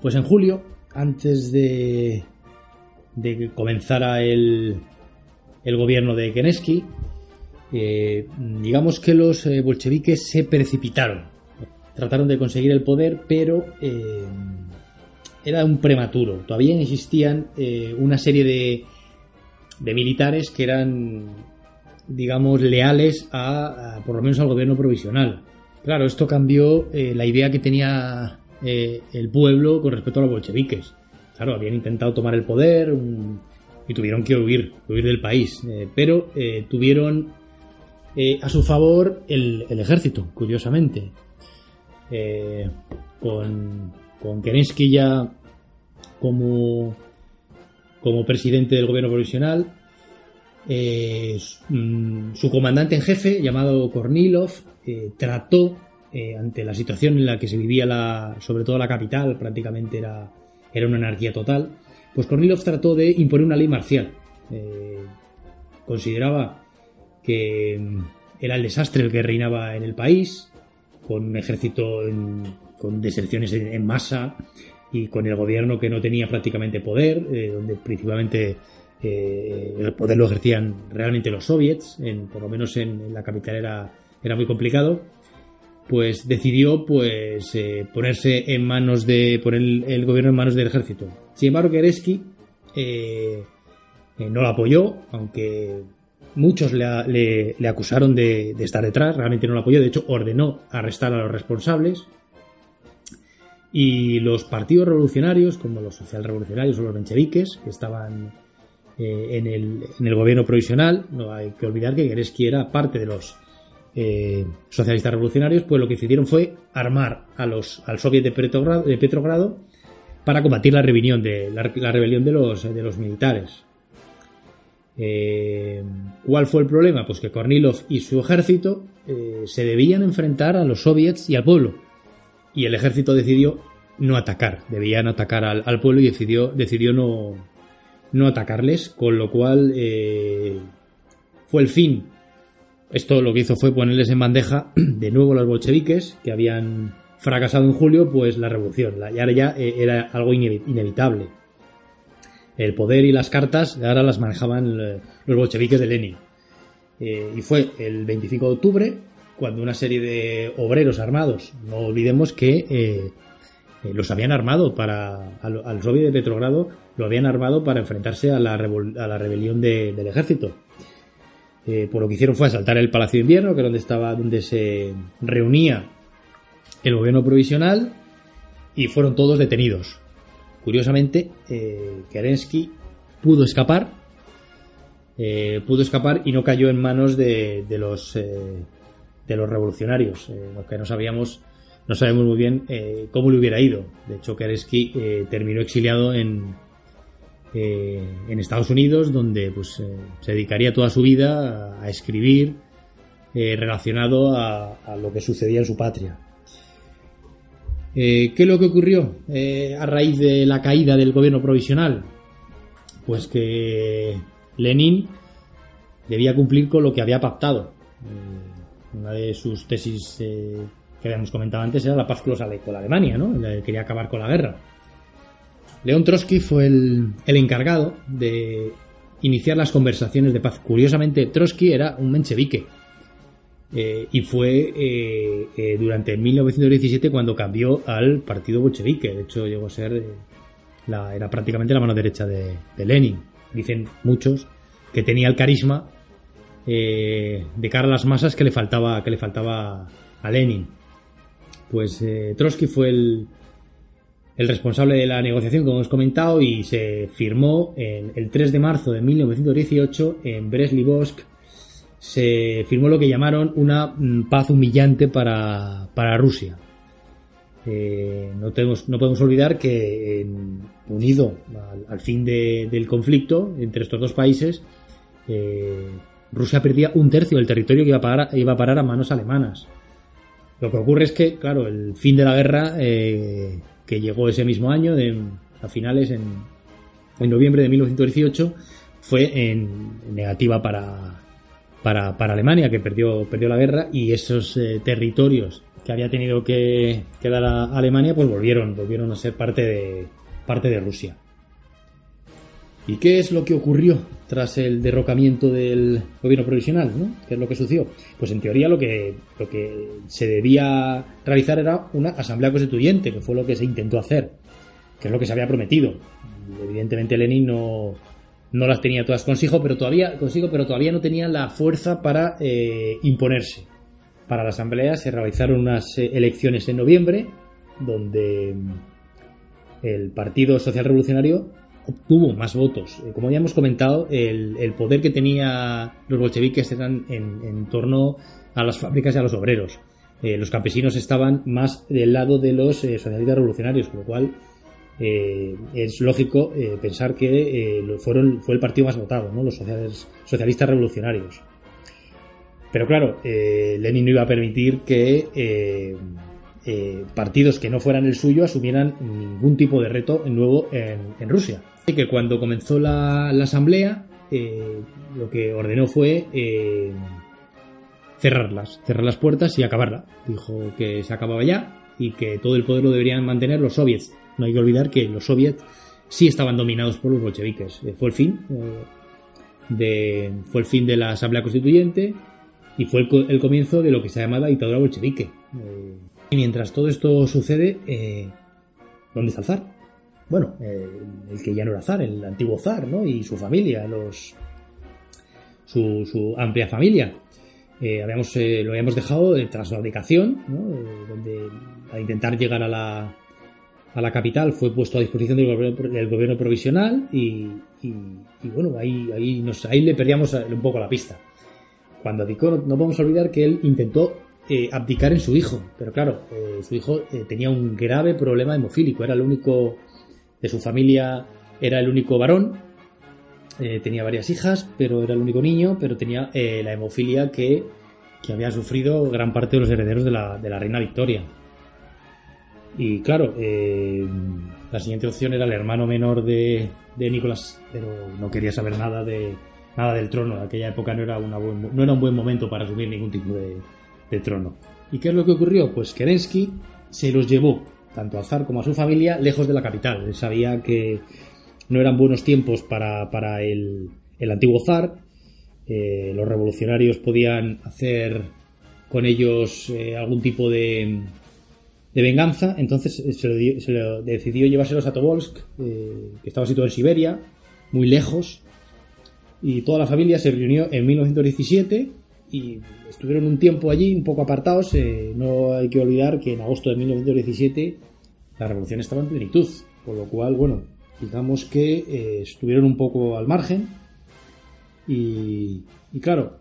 Pues en julio, antes de, que comenzara el, el gobierno de Keneski, eh, digamos que los eh, bolcheviques se precipitaron. Trataron de conseguir el poder, pero eh, era un prematuro. Todavía existían una serie de, de militares que eran, digamos, leales a, por lo menos al gobierno provisional. Claro, esto cambió la idea que tenía el pueblo con respecto a los bolcheviques. Claro, habían intentado tomar el poder y tuvieron que huir, huir del país. Eh, pero eh, tuvieron eh, a su favor el, el ejército, curiosamente. con, con Kerensky ya como, como presidente del gobierno provisional. Mm, su comandante en jefe, llamado Kornilov, trató, ante la situación en la que se vivía la, sobre todo la capital, prácticamente era, era una anarquía total, pues Kornilov trató de imponer una ley marcial. Eh, consideraba que mm, era el desastre el que reinaba en el país, con un ejército con deserciones en, masa y con el gobierno que no tenía prácticamente poder, eh, donde principalmente eh, el poder lo ejercían realmente los soviets, en, por lo menos en, la capital era, era muy complicado pues decidió pues eh, ponerse en manos de poner el, gobierno en manos del ejército. Sin embargo, Kerensky eh, eh, no lo apoyó, aunque muchos le, acusaron de, estar detrás, realmente no lo apoyó, de hecho ordenó arrestar a los responsables. Y los partidos revolucionarios, como los socialrevolucionarios o los mencheviques, que estaban en el, en, el, gobierno provisional, no hay que olvidar que Kerensky era parte de los eh, socialistas revolucionarios, pues lo que decidieron fue armar a los, al soviet de Petrogrado, para combatir la rebelión de, la, rebelión de, los, de los militares. Eh, ¿Cuál fue el problema? Pues que Kornilov y su ejército eh, se debían enfrentar a los soviets y al pueblo. Y el ejército decidió no atacar, debían atacar al, pueblo y decidió, decidió no, no atacarles, con lo cual fue el fin esto lo que hizo fue ponerles en bandeja de nuevo los bolcheviques, que habían fracasado en julio, pues la revolución. Ahora ya eh, era algo inevitable. El poder y las cartas ahora las manejaban eh, los bolcheviques de Lenin. Eh, y fue el 25 de octubre cuando una serie de obreros armados, no olvidemos que los habían armado para al, al soviet de Petrogrado, lo habían armado para enfrentarse a la, a la rebelión del ejército eh, por lo que hicieron fue asaltar el Palacio de Invierno, que era donde estaba, donde se reunía el gobierno provisional, y fueron todos detenidos. Curiosamente, eh, Kerensky pudo escapar, eh, pudo escapar y no cayó en manos de, los de los revolucionarios, lo que no sabíamos, no sabemos muy bien cómo le hubiera ido. De hecho, Kerensky terminó exiliado en, eh, en Estados Unidos, donde pues, eh, se dedicaría toda su vida a, escribir eh, relacionado a, lo que sucedía en su patria. ¿Qué es lo que ocurrió a raíz de la caída del gobierno provisional? Pues que Lenin debía cumplir con lo que había pactado. Una de sus tesis que habíamos comentado antes era la paz con, con Alemania, ¿no? Quería acabar con la guerra. León Trotsky fue el, encargado de iniciar las conversaciones de paz. Curiosamente, Trotsky era un menchevique. Eh, y fue eh, eh, durante 1917 cuando cambió al partido bolchevique. De hecho, llegó a ser. La, era prácticamente la mano derecha de, Lenin. Dicen muchos que tenía el carisma de cara a las masas que le faltaba, que le faltaba a Lenin. Pues Trotsky fue el, responsable de la negociación, como hemos comentado, y se firmó el 3 de marzo de 1918 en Brest-Litovsk. Se firmó lo que llamaron una mm, paz humillante para, Rusia. Eh, no, tenemos, no podemos olvidar que unido al, fin del conflicto entre estos dos países, eh, Rusia perdía un tercio del territorio que iba a, parar, a parar a manos alemanas. Lo que ocurre es que, claro, el fin de la guerra eh, que llegó ese mismo año, a finales, en, noviembre de 1918, fue en negativa para, para, Alemania, que perdió, perdió la guerra, y esos eh, territorios que había tenido que, que dar a Alemania, pues volvieron, volvieron a ser parte de, parte de Rusia. ¿Y qué es lo que ocurrió tras el derrocamiento del gobierno provisional? ¿no? ¿Qué es lo que sucedió? Pues en teoría lo que, lo que se debía realizar era una asamblea constituyente, que fue lo que se intentó hacer, que es lo que se había prometido. Evidentemente Lenin no, no las tenía todas consigo, pero todavía, consigo, pero todavía no tenía la fuerza para eh, imponerse. Para la asamblea se realizaron unas eh, elecciones en noviembre, donde el Partido Social Revolucionario obtuvo más votos. Eh, como habíamos comentado, el, poder que tenía los bolcheviques eran en, torno a las fábricas y a los obreros. los campesinos estaban más del lado de los socialistas revolucionarios, con lo cual eh, es lógico eh, pensar que eh, fue el partido más votado, ¿no? los socialistas revolucionarios. Pero claro, Lenin no iba a permitir que partidos que no fueran el suyo asumieran ningún tipo de reto nuevo en, Rusia. Así que cuando comenzó la, asamblea, lo que ordenó fue cerrarlas, cerrar las puertas y acabarla. Dijo que se acababa ya y que todo el poder lo deberían mantener los soviets no hay que olvidar que los soviets sí estaban dominados por los bolcheviques. Eh, fue el fin eh, de, fue el fin de la Asamblea Constituyente y fue el, comienzo de lo que se llama la dictadura bolchevique. Eh, y mientras todo esto sucede, ¿dónde está el zar? Bueno, el que ya no era zar, el antiguo zar, ¿no? Y su familia, los su, amplia familia. habíamos, lo habíamos dejado tras la abdicación, ¿no? donde a intentar llegar a la, a la capital fue puesto a disposición del gobierno, provisional y, bueno, ahí, ahí, nos, ahí le perdíamos un poco la pista. Cuando abdicó, no, podemos olvidar que él intentó eh, abdicar en su hijo, pero claro, eh, su hijo eh, tenía un grave problema hemofílico, era el único de su familia, era el único varón, tenía varias hijas, pero era el único niño, pero tenía la hemofilia que, había sufrido gran parte de los herederos de la, de la reina Victoria. Y claro, la siguiente opción era el hermano menor de, de Nicolás, pero no quería saber nada de nada del trono. En aquella época no era, una no era un buen momento para asumir ningún tipo de, trono. ¿Y qué es lo que ocurrió? Pues Kerensky se los llevó, tanto al zar como a su familia, lejos de la capital. Él sabía que no eran buenos tiempos para, para el, el antiguo zar. Eh, los revolucionarios podían hacer con ellos eh, algún tipo de, de venganza, entonces eh, se lo, decidió llevárselos a Tobolsk, que estaba situado en Siberia, muy lejos, y toda la familia se reunió en 1917 y estuvieron un tiempo allí, un poco apartados. Eh, no hay que olvidar que en agosto de 1917 la revolución estaba en plenitud, por lo cual, bueno, digamos que estuvieron un poco al margen. Y, y claro,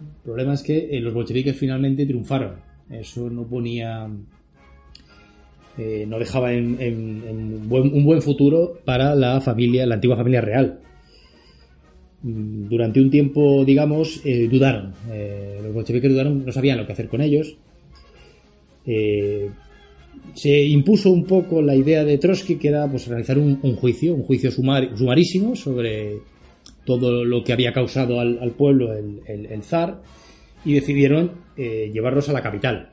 el problema es que los bolcheviques finalmente triunfaron. Eso no ponía eh, no dejaba en, un buen futuro para la familia, la antigua familia real. Durante un tiempo, digamos, eh, dudaron. Eh, los bolcheviques dudaron, no sabían lo que hacer con ellos. se impuso un poco la idea de Trotsky, que era pues, realizar un, juicio, un juicio sumarísimo sobre todo lo que había causado al, pueblo el, el, zar, y decidieron llevarlos a la capital,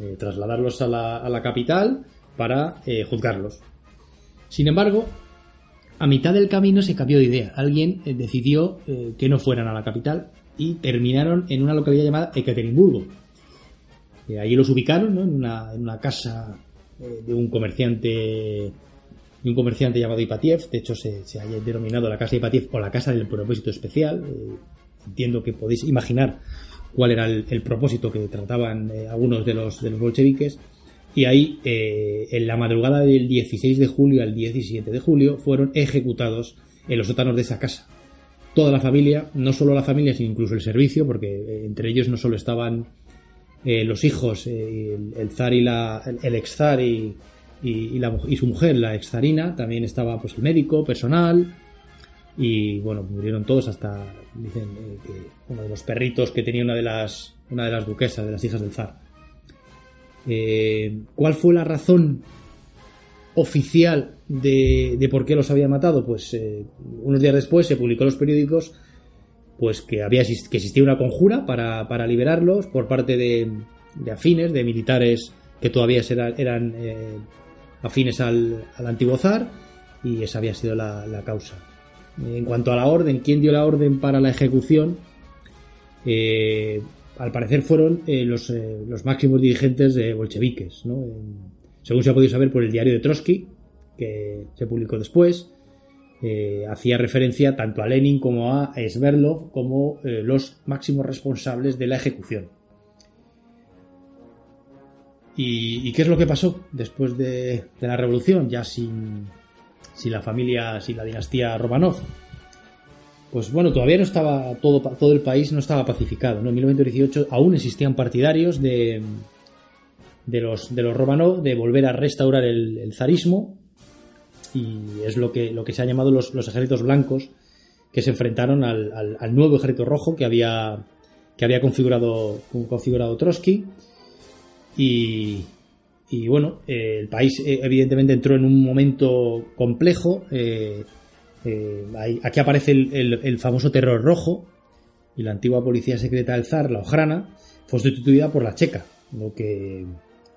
eh, trasladarlos a la, capital para eh, juzgarlos. Sin embargo, a mitad del camino se cambió de idea. Alguien eh, decidió que no fueran a la capital y terminaron en una localidad llamada Ekaterimburgo. allí los ubicaron en, una, casa de un comerciante de un comerciante llamado Ipatiev. De hecho, se, ha denominado la casa de Ipatiev o la casa del propósito especial. entiendo que podéis imaginar cuál era el, propósito que trataban eh, algunos de los, de los bolcheviques. Y ahí, eh, en la madrugada del 16 de julio al 17 de julio, fueron ejecutados en los sótanos de esa casa. Toda la familia, no solo la familia, sino incluso el servicio, porque eh, entre ellos no solo estaban los hijos, el, zar y la, el ex zar y, y, su mujer, la ex zarina, también estaba pues el médico, personal, y bueno, murieron todos hasta, dicen, eh, que uno de los perritos que tenía una de las, una de las duquesas, de las hijas del zar. Eh, ¿Cuál fue la razón oficial de, por qué los había matado, pues eh, unos días después se publicó en los periódicos pues que había que existía una conjura para, para liberarlos por parte de, afines, de militares que todavía eran, eh, afines al, al, antiguo zar y esa había sido la, causa. En cuanto a la orden, ¿quién dio la orden para la ejecución? Al parecer fueron eh, los, eh, los, máximos dirigentes de bolcheviques, según se ha podido saber por el diario de Trotsky, que se publicó después, eh, hacía referencia tanto a Lenin como a Sverdlov como los máximos responsables de la ejecución. ¿Y, ¿Y, qué es lo que pasó después de, de la revolución, ya sin, sin, la familia, sin la dinastía Romanov? Pues bueno, todavía no estaba todo, todo el país no estaba pacificado. En 1918 aún existían partidarios de, de los, de los Romanov de volver a restaurar el, zarismo y es lo que, lo que se ha llamado los, los ejércitos blancos que se enfrentaron al, al, al, nuevo ejército rojo que había, que había configurado, configurado Trotsky. Y, y bueno, eh, el país eh, evidentemente entró en un momento complejo. Eh, aquí aparece el, famoso terror rojo y la antigua policía secreta del zar, la Ojrana, fue sustituida por la checa, lo que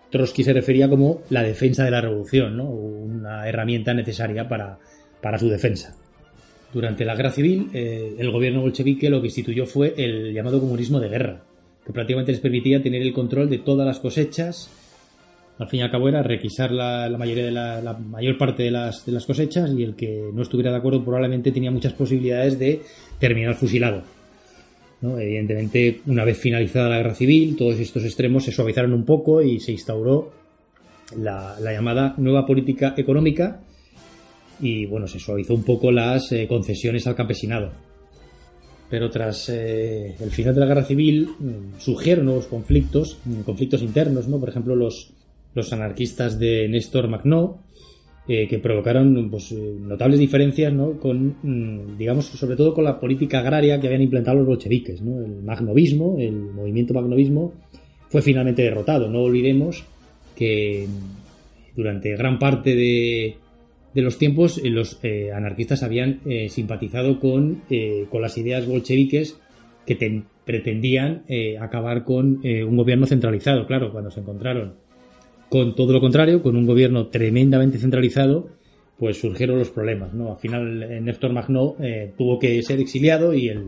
Trotsky se refería como la defensa de la revolución, ¿no? una herramienta necesaria para, para su defensa. Durante la guerra civil, eh, el gobierno bolchevique lo que instituyó fue el llamado comunismo de guerra, que prácticamente les permitía tener el control de todas las cosechas. Al fin y al cabo era requisar la, mayoría de la, la, mayor parte de las, de las cosechas y el que no estuviera de acuerdo probablemente tenía muchas posibilidades de terminar fusilado. ¿no? Evidentemente, una vez finalizada la guerra civil, todos estos extremos se suavizaron un poco y se instauró la, la llamada nueva política económica y bueno, se suavizó un poco las eh, concesiones al campesinado. Pero tras eh, el final de la guerra civil mm, surgieron nuevos conflictos, mm, conflictos internos, ¿no? Por ejemplo, los, los anarquistas de Néstor Magnó, eh, que provocaron pues, notables diferencias ¿no? con, mm, digamos, sobre todo con la política agraria que habían implantado los bolcheviques. ¿no? El magnovismo, el movimiento magnovismo, fue finalmente derrotado. No olvidemos que durante gran parte de, de los tiempos eh, los eh, anarquistas habían eh, simpatizado con, eh, con, las ideas bolcheviques que ten, pretendían acabar con un gobierno centralizado. Claro, cuando se encontraron con todo lo contrario, con un gobierno tremendamente centralizado, pues surgieron los problemas. ¿no? Al final Néstor Magnó tuvo que ser exiliado y, el,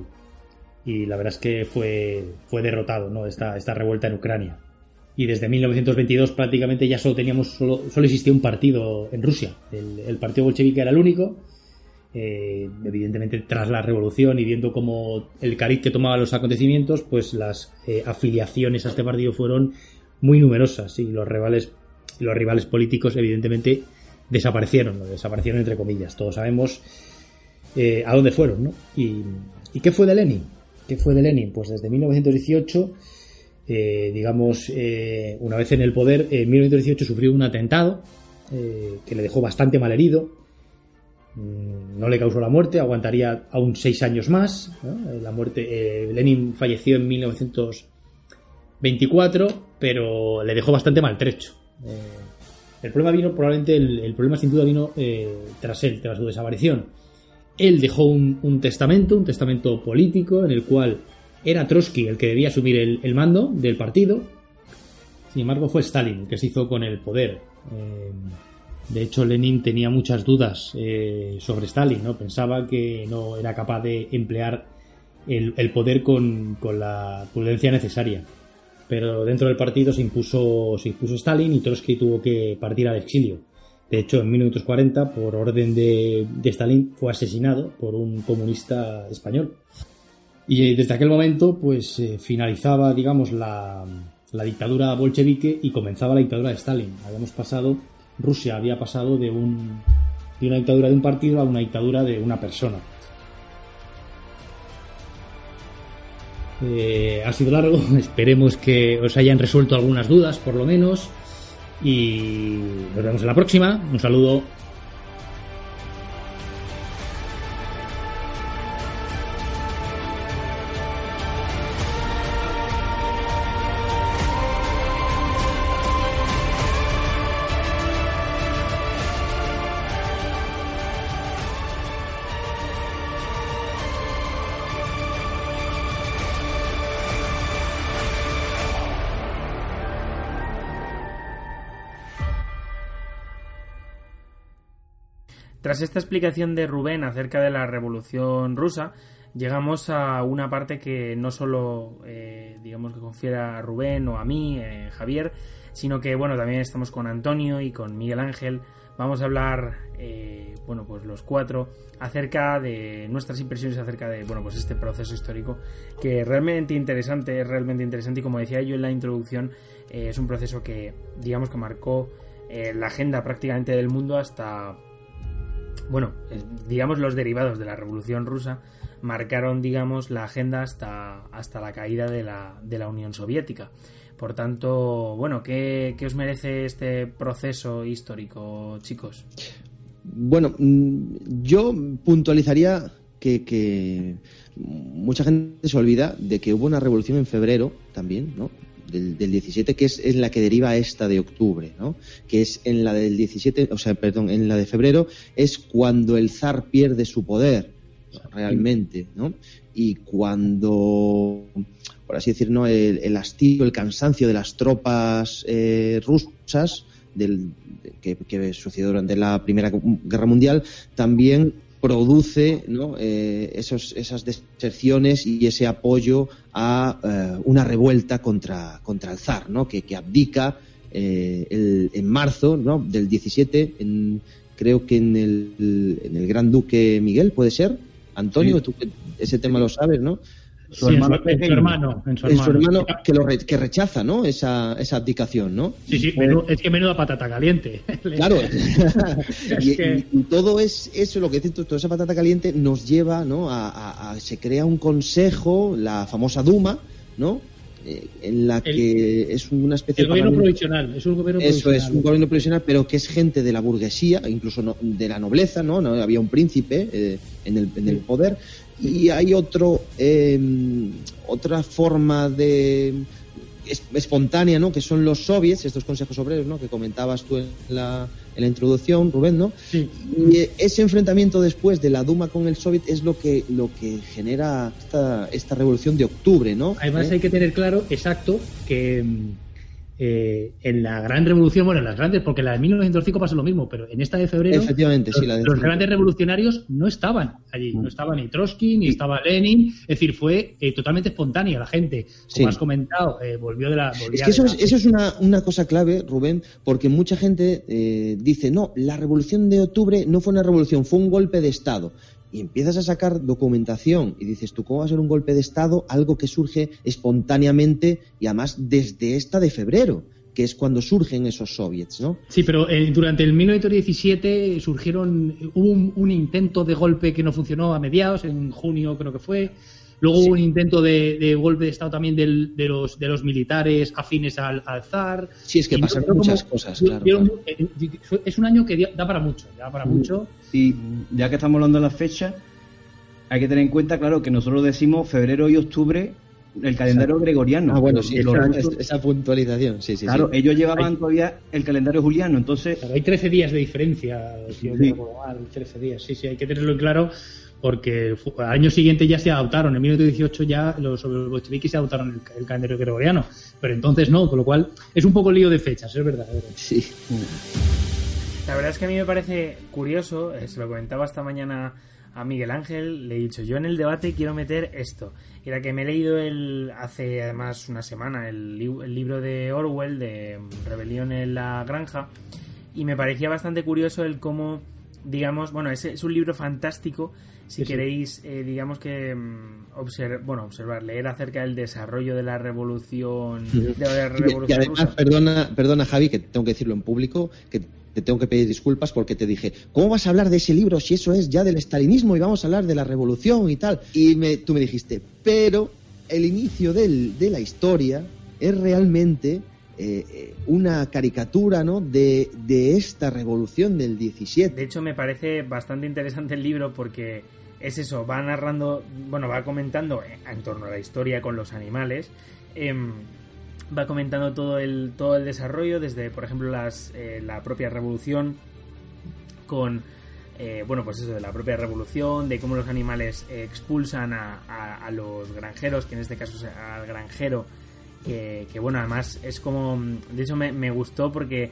y la verdad es que fue, fue derrotado ¿no? esta, esta revuelta en Ucrania y desde 1922 prácticamente ya solo teníamos solo, solo existía un partido en Rusia el, partido bolchevique era el único eh, evidentemente tras la revolución y viendo cómo el cariz que tomaba los acontecimientos pues las eh, afiliaciones a este partido fueron muy numerosas y los rivales los rivales políticos evidentemente desaparecieron desaparecieron entre comillas todos sabemos eh, a dónde fueron ¿no? y, y qué fue de Lenin qué fue de Lenin pues desde 1918 eh, digamos, eh, una vez en el poder, en 1918 sufrió un atentado eh, que le dejó bastante mal herido. Mm, no le causó la muerte, aguantaría aún seis años más. La muerte, Lenin falleció en 1924, pero le dejó bastante maltrecho. el problema vino, probablemente, el, problema sin duda vino tras él, tras su desaparición. Él dejó un, testamento, un testamento político, en el cual era Trotsky el que debía asumir el, mando del partido. Sin embargo, fue Stalin el que se hizo con el poder. Eh, de hecho, Lenin tenía muchas dudas eh, sobre Stalin, ¿no? Pensaba que no era capaz de emplear el, poder con, la prudencia necesaria. Pero dentro del partido se impuso, se impuso Stalin y Trotsky tuvo que partir al exilio. De hecho, en 1940, por orden de, de Stalin, fue asesinado por un comunista español. Y desde aquel momento, pues eh, finalizaba, digamos, la, la, dictadura bolchevique y comenzaba la dictadura de Stalin. Habíamos pasado, Rusia había pasado de, un, de una dictadura de un partido a una dictadura de una persona. Eh, ha sido largo, esperemos que os hayan resuelto algunas dudas, por lo menos. Y nos vemos en la próxima. Un saludo. Tras esta explicación de Rubén acerca de la revolución rusa, llegamos a una parte que no solo, eh, digamos, que confiere a Rubén o a mí, eh, Javier, sino que, bueno, también estamos con Antonio y con Miguel Ángel. Vamos a hablar, eh, bueno, pues los cuatro, acerca de nuestras impresiones acerca de, bueno, pues este proceso histórico que es realmente interesante, es realmente interesante y como decía yo en la introducción, es un proceso que, digamos, que marcó la agenda prácticamente del mundo hasta, bueno, digamos los derivados de la Revolución Rusa marcaron, digamos, la agenda hasta, hasta la caída de la, de la Unión Soviética. Por tanto, bueno, ¿qué, os merece este proceso histórico, chicos? Bueno, mm, yo puntualizaría que, mucha gente se olvida de que hubo una revolución en febrero también, ¿no? Del, 17, que es, en la que deriva esta de octubre, ¿no? Que es en la del 17, o sea, perdón, en la de febrero es cuando el zar pierde su poder realmente, ¿no? Y cuando, por así decir, ¿no? el, hastío, el cansancio de las tropas eh, rusas del, que, sucedió durante la Primera Guerra Mundial, también produce ¿no? Eh, esos, esas deserciones y ese apoyo a eh, una revuelta contra, contra el zar, ¿no? que, que abdica en marzo ¿no? del 17, en, creo que en el, en el Gran Duque Miguel, ¿puede ser? Antonio, tú ese tema lo sabes, ¿no? Su, hermano, en su, hermano, en su hermano, que, lo que rechaza, ¿no? Esa, esa abdicación, ¿no? Sí, sí, es que menuda patata caliente. Claro. y, todo es eso, lo que dices toda esa patata caliente nos lleva, ¿no? A, se crea un consejo, la famosa Duma, ¿no? Eh, en la que es una especie el gobierno provisional es un gobierno eso es un gobierno provisional pero que es gente de la burguesía incluso de la nobleza no, no había un príncipe eh, en, el, en el poder y hay otro eh, otra forma de espontánea, ¿no? Que son los soviets, estos consejos obreros, ¿no? Que comentabas tú en la, en la introducción, Rubén, ¿no? Sí. Y ese enfrentamiento después de la Duma con el soviet es lo que lo que genera esta, esta revolución de octubre, ¿no? Además ¿Eh? hay que tener claro, exacto, que eh, en la gran revolución, bueno, en las grandes, porque la de 1905 pasó lo mismo, pero en esta de febrero, Efectivamente, los, sí, la de los grandes revolucionarios no estaban allí, no mm. estaba ni Trotsky, ni estaba Lenin, es decir, fue eh, totalmente espontánea la gente, como has comentado, eh, volvió de la... Es que eso, es, eso es una, una, cosa clave, Rubén, porque mucha gente dice, no, la revolución de octubre no fue una revolución, fue un golpe de Estado y empiezas a sacar documentación y dices, ¿tú cómo va a ser un golpe de Estado? Algo que surge espontáneamente y además desde esta de febrero que es cuando surgen esos soviets, ¿no? Sí, pero eh, durante el 1917 surgieron, hubo un, intento de golpe que no funcionó a mediados, en junio creo que fue, Luego hubo un intento de, golpe de Estado también de, los, de los militares afines al, zar. Sí, es que pasaron muchas cosas, claro, eh, Es un año que da para mucho, da para mucho. Y ya que estamos hablando de las fechas, hay que tener en cuenta, claro, que nosotros decimos febrero y octubre el calendario gregoriano. Ah, bueno, sí, esa puntualización, sí, sí. Claro, ellos llevaban todavía el calendario juliano, entonces... hay 13 días de diferencia, si sí. 13 días, sí, sí, hay que tenerlo claro porque al año siguiente ya se adoptaron, en 1918 ya los, los bolcheviques se adoptaron el, calendario gregoriano, pero entonces no, con lo cual es un poco lío de fechas, es verdad. Sí. La verdad es que a mí me parece curioso, eh, se lo comentaba esta mañana a Miguel Ángel, le he dicho, yo en el debate quiero meter esto. Y era que me he leído el, hace además una semana el, el libro de Orwell, de Rebelión en la Granja, y me parecía bastante curioso el cómo, digamos, bueno, es, es un libro fantástico si queréis, eh, digamos que mm, observar, bueno, observar, leer acerca del desarrollo de la revolución, de la revolución y, además, perdona, perdona Javi, que tengo que decirlo en público, que te tengo que pedir disculpas porque te dije, ¿cómo vas a hablar de ese libro si eso es ya del estalinismo y vamos a hablar de la revolución y tal? Y me, tú me dijiste, pero el inicio del, de la historia es realmente eh, eh, una caricatura ¿no? de, de, esta revolución del 17. De hecho, me parece bastante interesante el libro porque es eso, va narrando, bueno, va comentando en torno a la historia con los animales. Em, va comentando todo el, todo el desarrollo, desde, por ejemplo, las, eh, la propia revolución con, bueno, pues eso, de la propia revolución, de cómo los animales expulsan a, a, a, los granjeros, que en este caso es al granjero que, bueno, además es como, de hecho me, gustó porque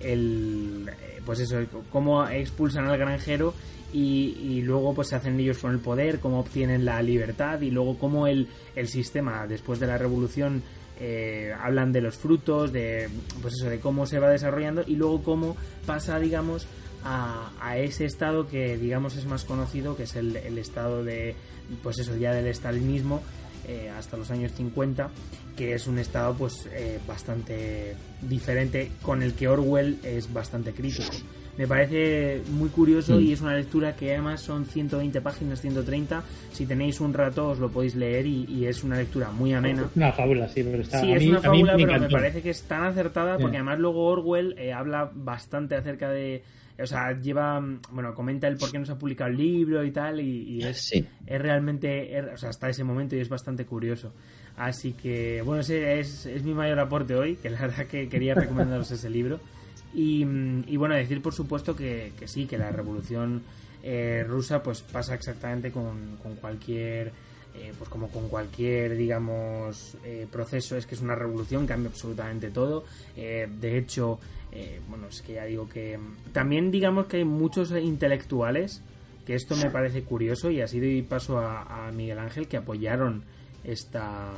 el pues eso, cómo expulsan al granjero y, luego pues se hacen ellos con el poder, cómo obtienen la libertad y luego cómo el, el sistema después de la revolución eh, hablan de los frutos, de pues eso, de cómo se va desarrollando y luego cómo pasa, digamos, a, ese estado que digamos es más conocido, que es el, el estado de, pues eso, ya del estalinismo eh, hasta los años 50, que es un estado pues eh, bastante diferente con el que Orwell es bastante crítico. Me parece muy curioso y mm. es una lectura que además son 120 páginas, 130. Si tenéis un rato os lo podéis leer y, es una lectura muy amena. Una fábula, sí, pero está... Sí, es una fábula, pero me parece que es tan acertada porque además luego Orwell eh, habla bastante acerca de o sea, lleva, bueno, comenta el por qué no se ha publicado el libro y tal, y, es, es realmente, o sea, hasta ese momento y es bastante curioso. Así que, bueno, ese es, mi mayor aporte hoy, que la verdad que quería recomendaros ese libro. Y, y, bueno, decir por supuesto que, sí, que la revolución eh, rusa pues pasa exactamente con, con cualquier eh, pues como con cualquier digamos eh, proceso es que es una revolución cambia absolutamente todo de hecho bueno es que ya digo que también digamos que hay muchos intelectuales que esto me parece curioso y así doy paso a Miguel Ángel que apoyaron esta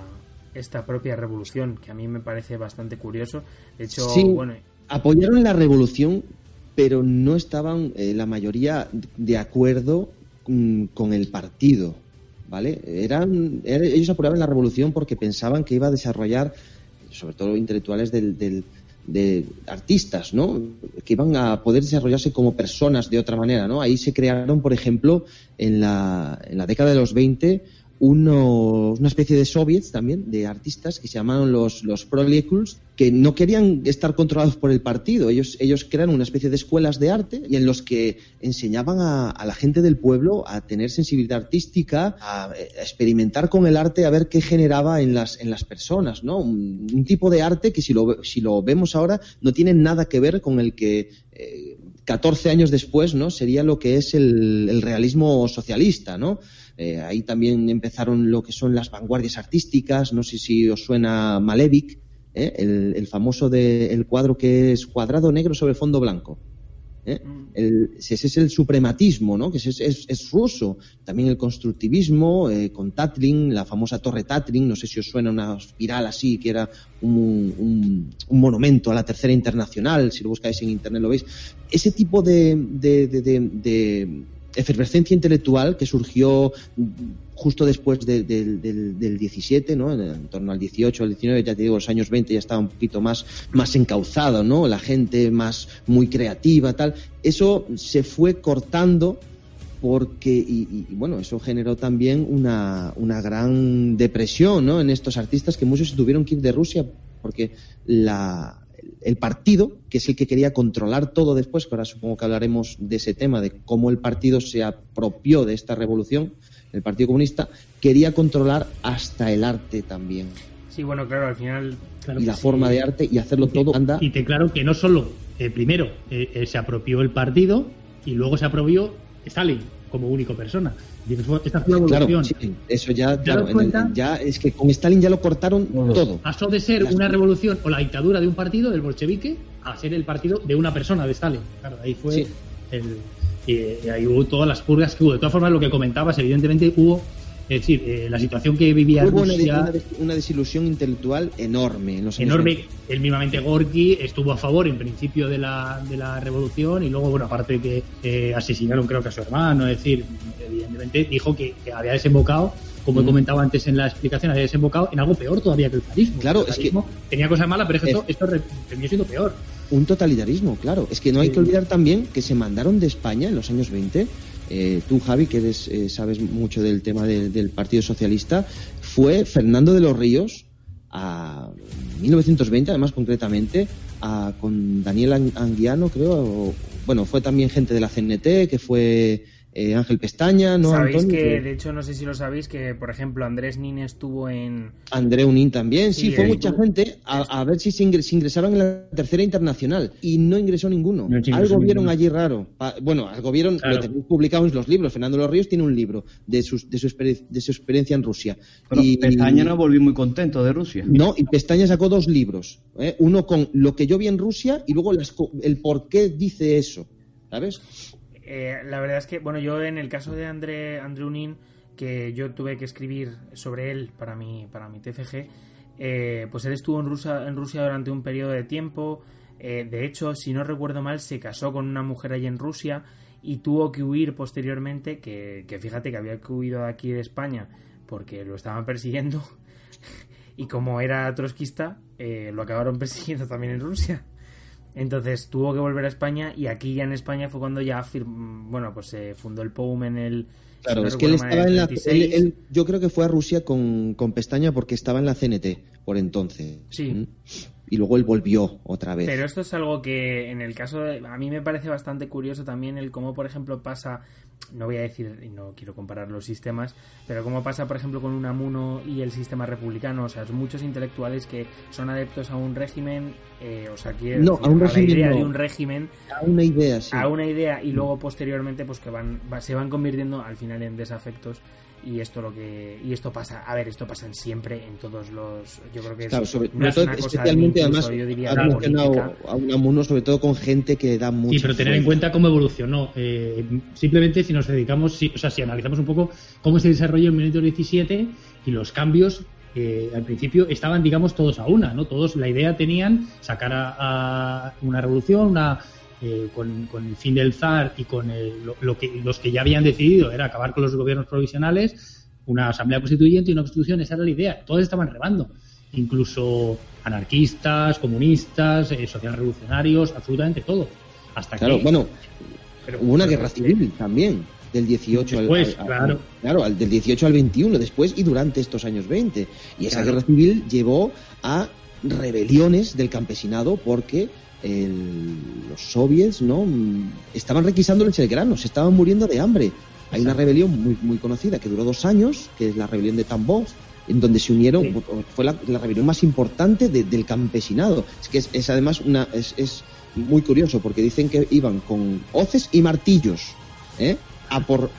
esta propia revolución que a mí me parece bastante curioso de hecho bueno apoyaron la revolución, pero no estaban eh, la mayoría de acuerdo mm, con el partido. ¿Vale? Eran, ellos apoyaban la revolución porque pensaban que iba a desarrollar, sobre todo intelectuales del, de artistas, ¿no? Que iban a poder desarrollarse como personas de otra manera, ¿no? Ahí se crearon, por ejemplo, en la, en la década de los 20 una especie de soviets también, de artistas que se llamaron los, los proleculs, que no querían estar controlados por el partido. Ellos, ellos crearon una especie de escuelas de arte y en los que enseñaban a, la gente del pueblo a tener sensibilidad artística, a, experimentar con el arte, a ver qué generaba en las, en las personas, ¿no? Un, tipo de arte que si lo, si lo vemos ahora no tiene nada que ver con el que eh, 14 años después, ¿no? Sería lo que es el, el realismo socialista, ¿no? Eh, ahí también empezaron lo que son las vanguardias artísticas, no sé si os suena Malevich, ¿eh? el, famoso de, el cuadro que es cuadrado negro sobre fondo blanco. ¿eh? Mm. ese es el suprematismo, ¿no? que es, es, ruso. También el constructivismo con Tatlin, la famosa torre Tatlin, no sé si os suena una espiral así, que era un, un, monumento a la tercera internacional, si lo buscáis en internet lo veis. Ese tipo de, de, de efervescencia intelectual que surgió justo después del, del 17, ¿no? En, torno al 18, al 19, ya te digo, los años 20 ya estaba un poquito más, más encauzado, ¿no? La gente más muy creativa, tal. Eso se fue cortando porque, y, bueno, eso generó también una, una gran depresión, ¿no? En estos artistas que muchos se tuvieron que ir de Rusia porque la, el partido, que es el que quería controlar todo después, que ahora supongo que hablaremos de ese tema, de cómo el partido se apropió de esta revolución, el Partido Comunista, quería controlar hasta el arte también. Sí, bueno, claro, al final... y la forma de arte y hacerlo todo anda... Y te claro que no solo, eh, primero, eh, eh, se apropió el partido y luego se apropió Stalin como único persona. Esta fue la claro, eso ya, ya es que con Stalin ya lo cortaron todo. Pasó de ser una revolución o la dictadura de un partido, del bolchevique, a ser el partido de una persona, de Stalin. Claro, ahí fue el, y ahí hubo todas las purgas que hubo. De todas formas, lo que comentabas, evidentemente hubo es decir, eh, la situación que vivía Hubo Rusia... Una, desilusión intelectual enorme. En enorme. El mismamente Gorky estuvo a favor en principio de la, de la revolución y luego, bueno, aparte de que eh, asesinaron creo que a su hermano, es decir, evidentemente dijo que, había desembocado como he comentado antes en la explicación, había desembocado en algo peor todavía que el zarismo. Claro, es que tenía cosas malas, pero esto, esto terminó siendo peor. Un totalitarismo, claro. Es que no hay que olvidar también que se mandaron de España en los años 20 eh, tú, Javi, que eres, eh, sabes mucho del tema del Partido Socialista, fue Fernando de los Ríos a 1920, además concretamente, a, con Daniel Anguiano, creo, bueno, fue también gente de la CNT, que fue eh, Ángel Pestaña, ¿no? Sabéis Antonio? que, de hecho, no sé si lo sabéis, que por ejemplo Andrés Nin estuvo en. André Unín también, sí, Sí, fue mucha gente a, a ver si se, ingre- se ingresaban en la tercera internacional y no ingresó ninguno. No se ingresó algo vieron allí raro. Pa- bueno, algo vieron, Claro. lo tenéis publicado en los libros. Fernando Los Ríos tiene un libro de, sus, de, su, exper- de su experiencia en Rusia. Pero y, Pestaña no volví muy contento de Rusia. No, y Pestaña sacó dos libros. ¿eh? Uno con lo que yo vi en Rusia y luego las co- el por qué dice eso. ¿Sabes? Eh, la verdad es que, bueno, yo en el caso de André, André Unín, que yo tuve que escribir sobre él para mi, para mi TFG, eh, pues él estuvo en Rusia, en Rusia durante un periodo de tiempo. eh, de hecho, si no recuerdo mal, se casó con una mujer allí en Rusia y tuvo que huir posteriormente, que, que fíjate que había que huido de aquí de España porque lo estaban persiguiendo. y como era trotskista, eh, lo acabaron persiguiendo también en Rusia. Entonces tuvo que volver a España y aquí ya en España fue cuando ya firm- bueno pues se fundó el POUM en el Claro, no es que él estaba en la. 36. él- él- yo creo que fue a Rusia con, con Pestaña porque estaba en la CNT por entonces. Sí. ¿Mm? Y luego él volvió otra vez. Pero esto es algo que en el caso de... A mí me parece bastante curioso también el cómo, por ejemplo, pasa... No voy a decir, y no quiero comparar los sistemas, pero cómo pasa, por ejemplo, con Unamuno y el sistema republicano. O sea, muchos intelectuales que son adeptos a un régimen, eh, o sea, quieren No, a un la régimen idea no. de un régimen, A una idea, sí. a una idea y luego posteriormente pues que van va- se van convirtiendo al final en desafectos y esto lo que y esto pasa a ver esto pasa en siempre en todos los yo creo que es, Claro, sobre, no es sobre una cosa especialmente incluso, además, yo diría a Unamuno, sobre todo con gente que da mucho. Sí, pero tener en cuenta cómo evolucionó. Eh, simplemente si nos dedicamos, si- o sea, si analizamos un poco cómo se desarrolló en 1917 y los cambios que al principio estaban, digamos, todos a una, ¿no? Todos la idea tenían sacar a, a una revolución, una eh, con, con el fin del zar y con el- lo, lo que los que ya habían decidido era acabar con los gobiernos provisionales, una asamblea constituyente y una constitución, esa era la idea. Todos estaban remando, incluso anarquistas, comunistas, eh, socialrevolucionarios, absolutamente todo. Hasta Claro, que bueno, pero- hubo una pero- guerra civil también, del 18 Después, al, al- claro. claro, al- del 18 al 21, después y durante estos años 20. Y esa Claro. guerra civil llevó a rebeliones del campesinado porque el- los soviets no estaban requisándoles el grano, se estaban muriendo de hambre. Hay una rebelión muy, muy conocida que duró dos años, que es la rebelión de Tambov, en donde se unieron, Sí. fue la, la rebelión más importante de- del campesinado. Es que es, es además una, es, es muy curioso porque dicen que iban con hoces y martillos ¿eh? a por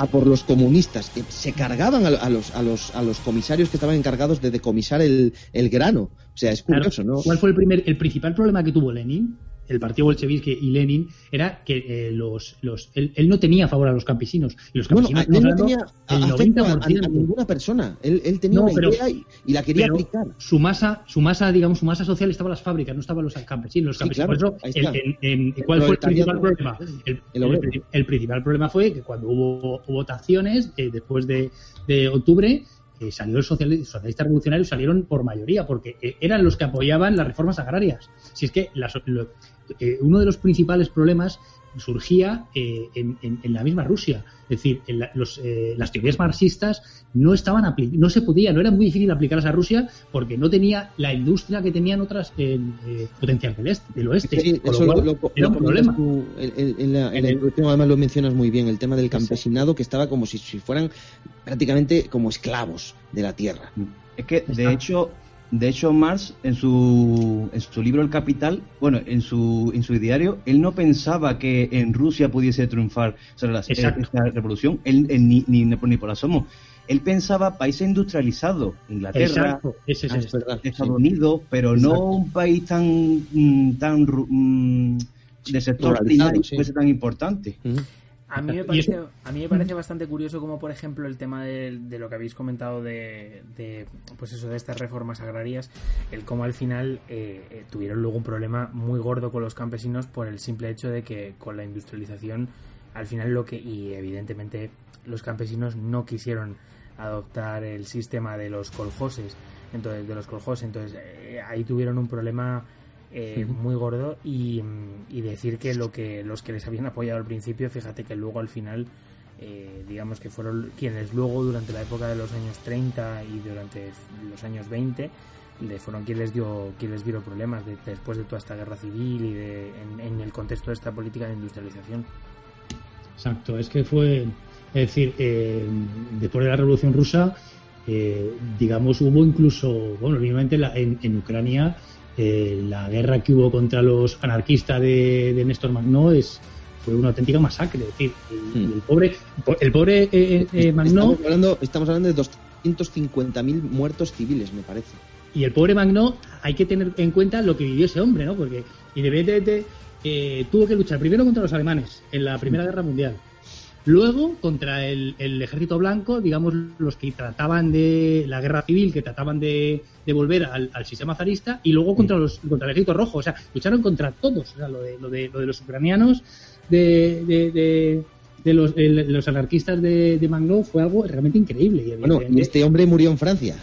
a por los comunistas que se cargaban a, a los a los a los comisarios que estaban encargados de decomisar el, el grano. O sea es curioso no ¿Cuál fue el primer, el principal problema que tuvo Lenin? El partido bolchevique y Lenin era que eh, los, los, él, él no tenía favor a los campesinos. Y los bueno campesinos, él no tenía hablando a- del afecto a, a- 90%. a ninguna persona él, él tenía No, una pero- idea y, y la quería pero aplicar su masa, su masa, digamos, su masa social estaba en las fábricas, no estaban los campesinos. Los Sí, campesinos. claro, Por eso, el- en- en- El ¿cuál fue el principal problema? El, El el- el principal problema fue que cuando hubo votaciones, eh, después de, de octubre, eh, salió el sociali- socialista revolucionario, salieron por mayoría, porque eh, eran los que apoyaban las reformas agrarias. Si es que las- lo- eh, uno de los principales problemas surgía eh, en, en- en la misma Rusia. Es decir, en la- los, eh, las teorías marxistas no estaban no se podía, no era muy difícil aplicarlas a Rusia porque no tenía la industria que tenían otras en, eh, potencias del, este, del oeste. Sí, con lo eso cual, lo, lo- era un problema. tú en, en- en la, en En la el- introducción, además lo mencionas muy bien, el tema del campesinado que estaba como si, si fueran prácticamente como esclavos de la tierra. Es que, de Está. hecho, de hecho, Marx, en su, en su libro El Capital, bueno, en su, en su diario, él no pensaba que en Rusia pudiese triunfar sobre la, esta revolución, él, él ni, ni, ni por asomo. Él pensaba país industrializado, Inglaterra, Exacto, ese es Ah, Estados sí. Unidos, pero Exacto. no un país tan, mm, tan mm, de sector primario sí. fuese tan importante. A mí, me parece, a mí me parece bastante curioso como, por ejemplo, el tema de, de lo que habéis comentado de, de, pues eso, de estas reformas agrarias, el cómo al final eh, eh, tuvieron luego un problema muy gordo con los campesinos por el simple hecho de que con la industrialización, al final lo que, y evidentemente los campesinos no quisieron adoptar el sistema de los coljoses, entonces, de los coljoses, entonces eh, ahí tuvieron un problema eh, muy gordo y, mm, y decir que lo que los que les habían apoyado al principio fíjate que luego al final eh, digamos que fueron quienes luego durante la época de los años 30 y durante los años 20 le fueron quien les dio quien les dieron problemas de- después de toda esta guerra civil y de, en, en el contexto de esta política de industrialización. Exacto, es que fue, es decir, eh, después de la Revolución Rusa, digamos, hubo incluso, bueno, obviamente la- en, en Ucrania, eh, la guerra que hubo contra los anarquistas de, de Néstor Magnó es, fue una auténtica masacre. Es decir, el, Hmm. el pobre, el pobre eh, eh, Magnó Estamos hablando, estamos hablando de 250.000 muertos civiles, me parece. Y el pobre Magno, hay que tener en cuenta lo que vivió ese hombre, ¿no? Porque independientemente eh, tuvo que luchar primero contra los alemanes en la Primera Guerra Mundial, luego contra el, el ejército blanco, digamos, los que trataban de la guerra civil, que trataban de, de volver al, al sistema zarista, y luego contra los contra el ejército rojo. O sea, lucharon contra todos. O sea, lo de, lo de, lo de los ucranianos, de, de, de, de los, los anarquistas de, de Magno fue algo realmente increíble. Y Bueno, este hombre murió en Francia.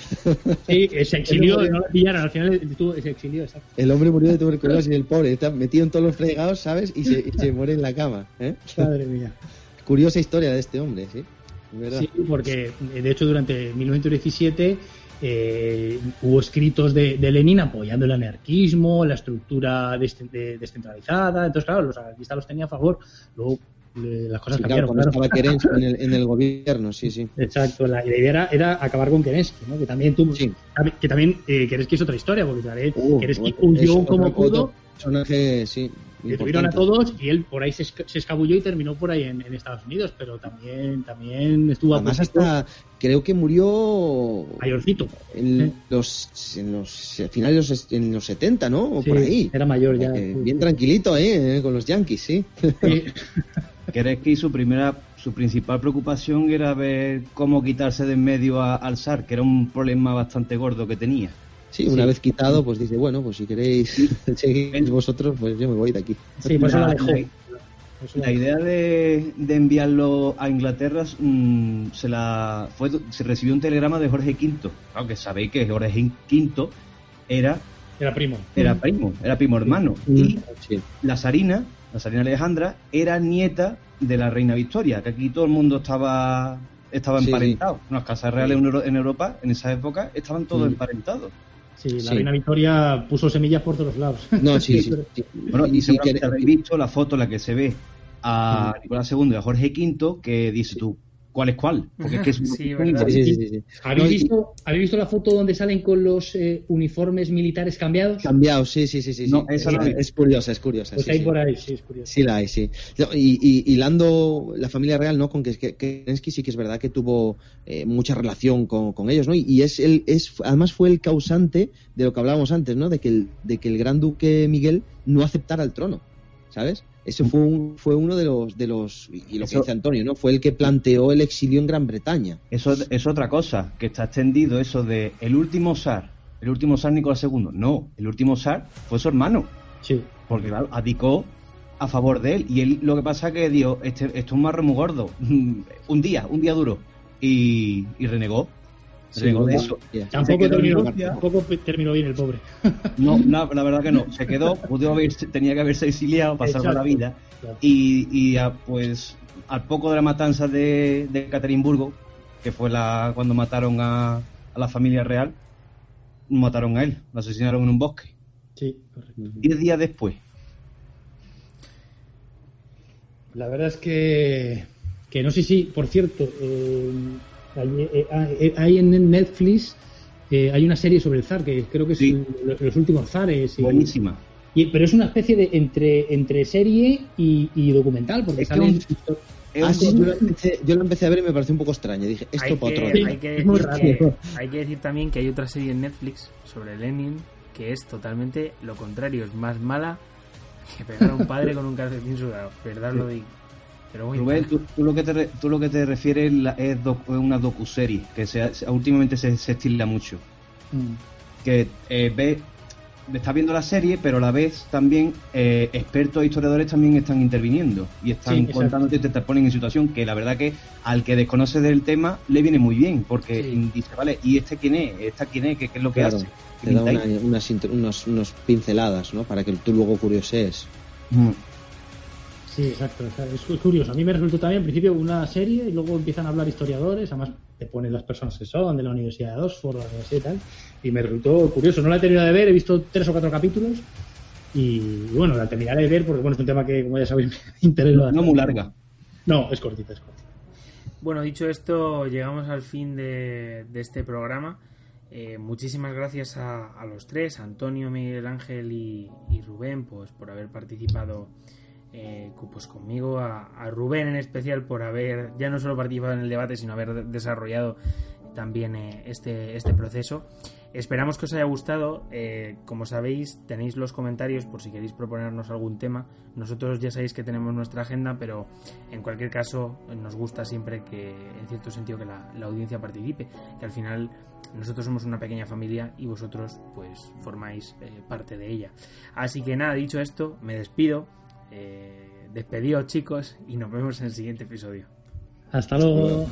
Sí, se exilió, no lo pillaron, al final se exilió, exacto. El hombre murió de tuberculosis, el pobre. Está metido en todos los fregados, ¿sabes? Y se, y se muere en la cama. ¿eh? Madre mía. Curiosa historia de este hombre, ¿sí? ¿Verdad? Sí, porque eh, de hecho durante 1917 eh, hubo escritos de, de Lenin apoyando el anarquismo, la estructura de- descentralizada. Entonces, claro, los anarquistas los tenía a favor. Luego eh, las cosas Sí, claro, cambiaron. cuando claro. estaba Kerensky en el, en el gobierno, sí, sí. Exacto, la, la idea era, era acabar con Kerensky, ¿no? que también tuvo, Sí. que también eh, Kerensky es otra historia, porque Uh, Kerensky huyó como pudo. personaje, sí. Le tuvieron a todos y él por ahí se, se escabulló y terminó por ahí en, en Estados Unidos, pero también también estuvo a Además, hasta creo que murió mayorcito. en Sí. los, en los finales de los, en los 70, ¿no? O Sí, por ahí. Era mayor ya. Eh, bien tranquilito, ¿eh? Con los Yankees, sí. Sí. Keresky su primera, su principal preocupación era ver cómo quitarse de en medio a- al zar, que era un problema bastante gordo que tenía. Sí, una Sí. vez quitado, pues dice, bueno, pues si queréis seguir vosotros, pues yo me voy de aquí. Sí, por eso la La- dejó. la- Por eso la La idea de, de enviarlo a Inglaterra mm, se la fue se recibió un telegrama de Jorge V. Aunque sabéis que Jorge V era Era primo. era primo, era primo hermano. Mm. Y Sí. la zarina, la zarina Alejandra, era nieta de la reina Victoria, que aquí todo el mundo estaba estaba Sí, emparentado. Las casas reales en Europa en esa época estaban todos Mm. emparentados. Sí, la Sí. reina Victoria puso semillas por todos lados. No, sí, sí. sí. Bueno, y, que- habréis visto la foto en la que se ve a Nicolás II y a Jorge V, que dice tú, ¿cuál es cuál? Porque es que es Sí. Sí, sí, sí, sí. ¿Habéis, visto, ¿Habéis visto la foto donde salen con los eh, uniformes militares cambiados? Cambiado, sí, sí, sí, sí. No, sí. esa es, curiosa, es curiosa. Pues sí, hay sí. por ahí, sí, es curioso. Sí la hay, sí. Y, y hilando la familia real, ¿no? Con que, que Kerensky sí que es verdad que tuvo eh, mucha relación con, con ellos, ¿no? Y, y es el, es, además fue el causante de lo que hablábamos antes, ¿no? De que el, de que el gran duque Miguel no aceptara el trono, ¿sabes? Ese fue, un, fue uno de los, de los, y lo que Eso- dice Antonio, ¿no? Fue el que planteó el exilio en Gran Bretaña. Eso es otra cosa, que está extendido eso de el último zar, el último zar Nicolás II. No, el último zar fue su hermano, Sí. porque claro, abdicó a favor de él. Y él lo que pasa es que dio, este, esto es un marro muy gordo, un día, un día duro, y, y renegó. Renegó de eso. Tampoco terminó, tampoco bien el pobre. No, la, la verdad que no, se quedó, pudo haber, tenía que haberse exiliado para salvar la vida. Y, y a, pues al poco de la matanza de, de Caterimburgo, que fue la cuando mataron a, a la familia real, mataron a él, lo asesinaron en un bosque. Sí, correcto. Diez días después. La verdad es que, que no sé si, por cierto, eh, hay, eh, hay- hay en Netflix eh, hay una serie sobre el zar que creo que es Sí. el- los últimos zares. y- Buenísima. y- pero es una especie de entre entre serie y, y documental porque Es que salen un- Ah, sí, yo, la empecé, yo la empecé a ver y me pareció un poco extraña. Dije, esto hay para otro que, día. hay, que decir que- hay que decir también que hay otra serie en Netflix sobre Lenin que es totalmente lo contrario, es más mala que pegar a un padre con un calcetín sudado, verdad lo digo. Pero muy Rubén, tú, tú lo que te, re- tú lo que te refieres la- es, doc- es una docuserie que se, últimamente se, se estila mucho. Mm. que eh, ves, estás viendo la serie, pero a la vez también eh, expertos e historiadores también están interviniendo y están Sí, contándote, te, te ponen en situación que la verdad que al que desconoce del tema le viene muy bien, porque Sí. dice, vale, ¿y este quién es? ¿Esta quién es? ¿Qué, qué es lo que Claro, hace? ¿Qué Te da una- unas, unos, unos pinceladas, ¿no? Para que tú luego curiosees. Mm. Sí, exacto. Es cu- curioso. A mí me resultó también, en principio, una serie y luego empiezan a hablar historiadores. Además, te ponen las personas que son de la Universidad de Oxford, la universidad y tal. Y me resultó curioso. No la he terminado de ver, he visto tres o cuatro capítulos. Y bueno, la terminaré de ver porque, bueno, es un tema que, como ya sabéis, me interesa No muy larga. No, es cortita, es cortita. Bueno, dicho esto, llegamos al fin de, de este programa. Eh, muchísimas gracias a, a, los tres, Antonio, Miguel Ángel y, y Rubén, pues por haber participado eh, pues conmigo, a, Rubén en especial por haber ya no solo participado en el debate, sino haber desarrollado también eh, este, este proceso. Esperamos que os haya gustado. Eh, como sabéis, tenéis los comentarios por si queréis proponernos algún tema. Nosotros ya sabéis que tenemos nuestra agenda, pero en cualquier caso nos gusta siempre que, en cierto sentido, que la, la audiencia participe. Que al final nosotros somos una pequeña familia y vosotros pues formáis eh, parte de ella. Así que nada, dicho esto, me despido. Eh, despedidos chicos y nos vemos en el siguiente episodio. Hasta luego.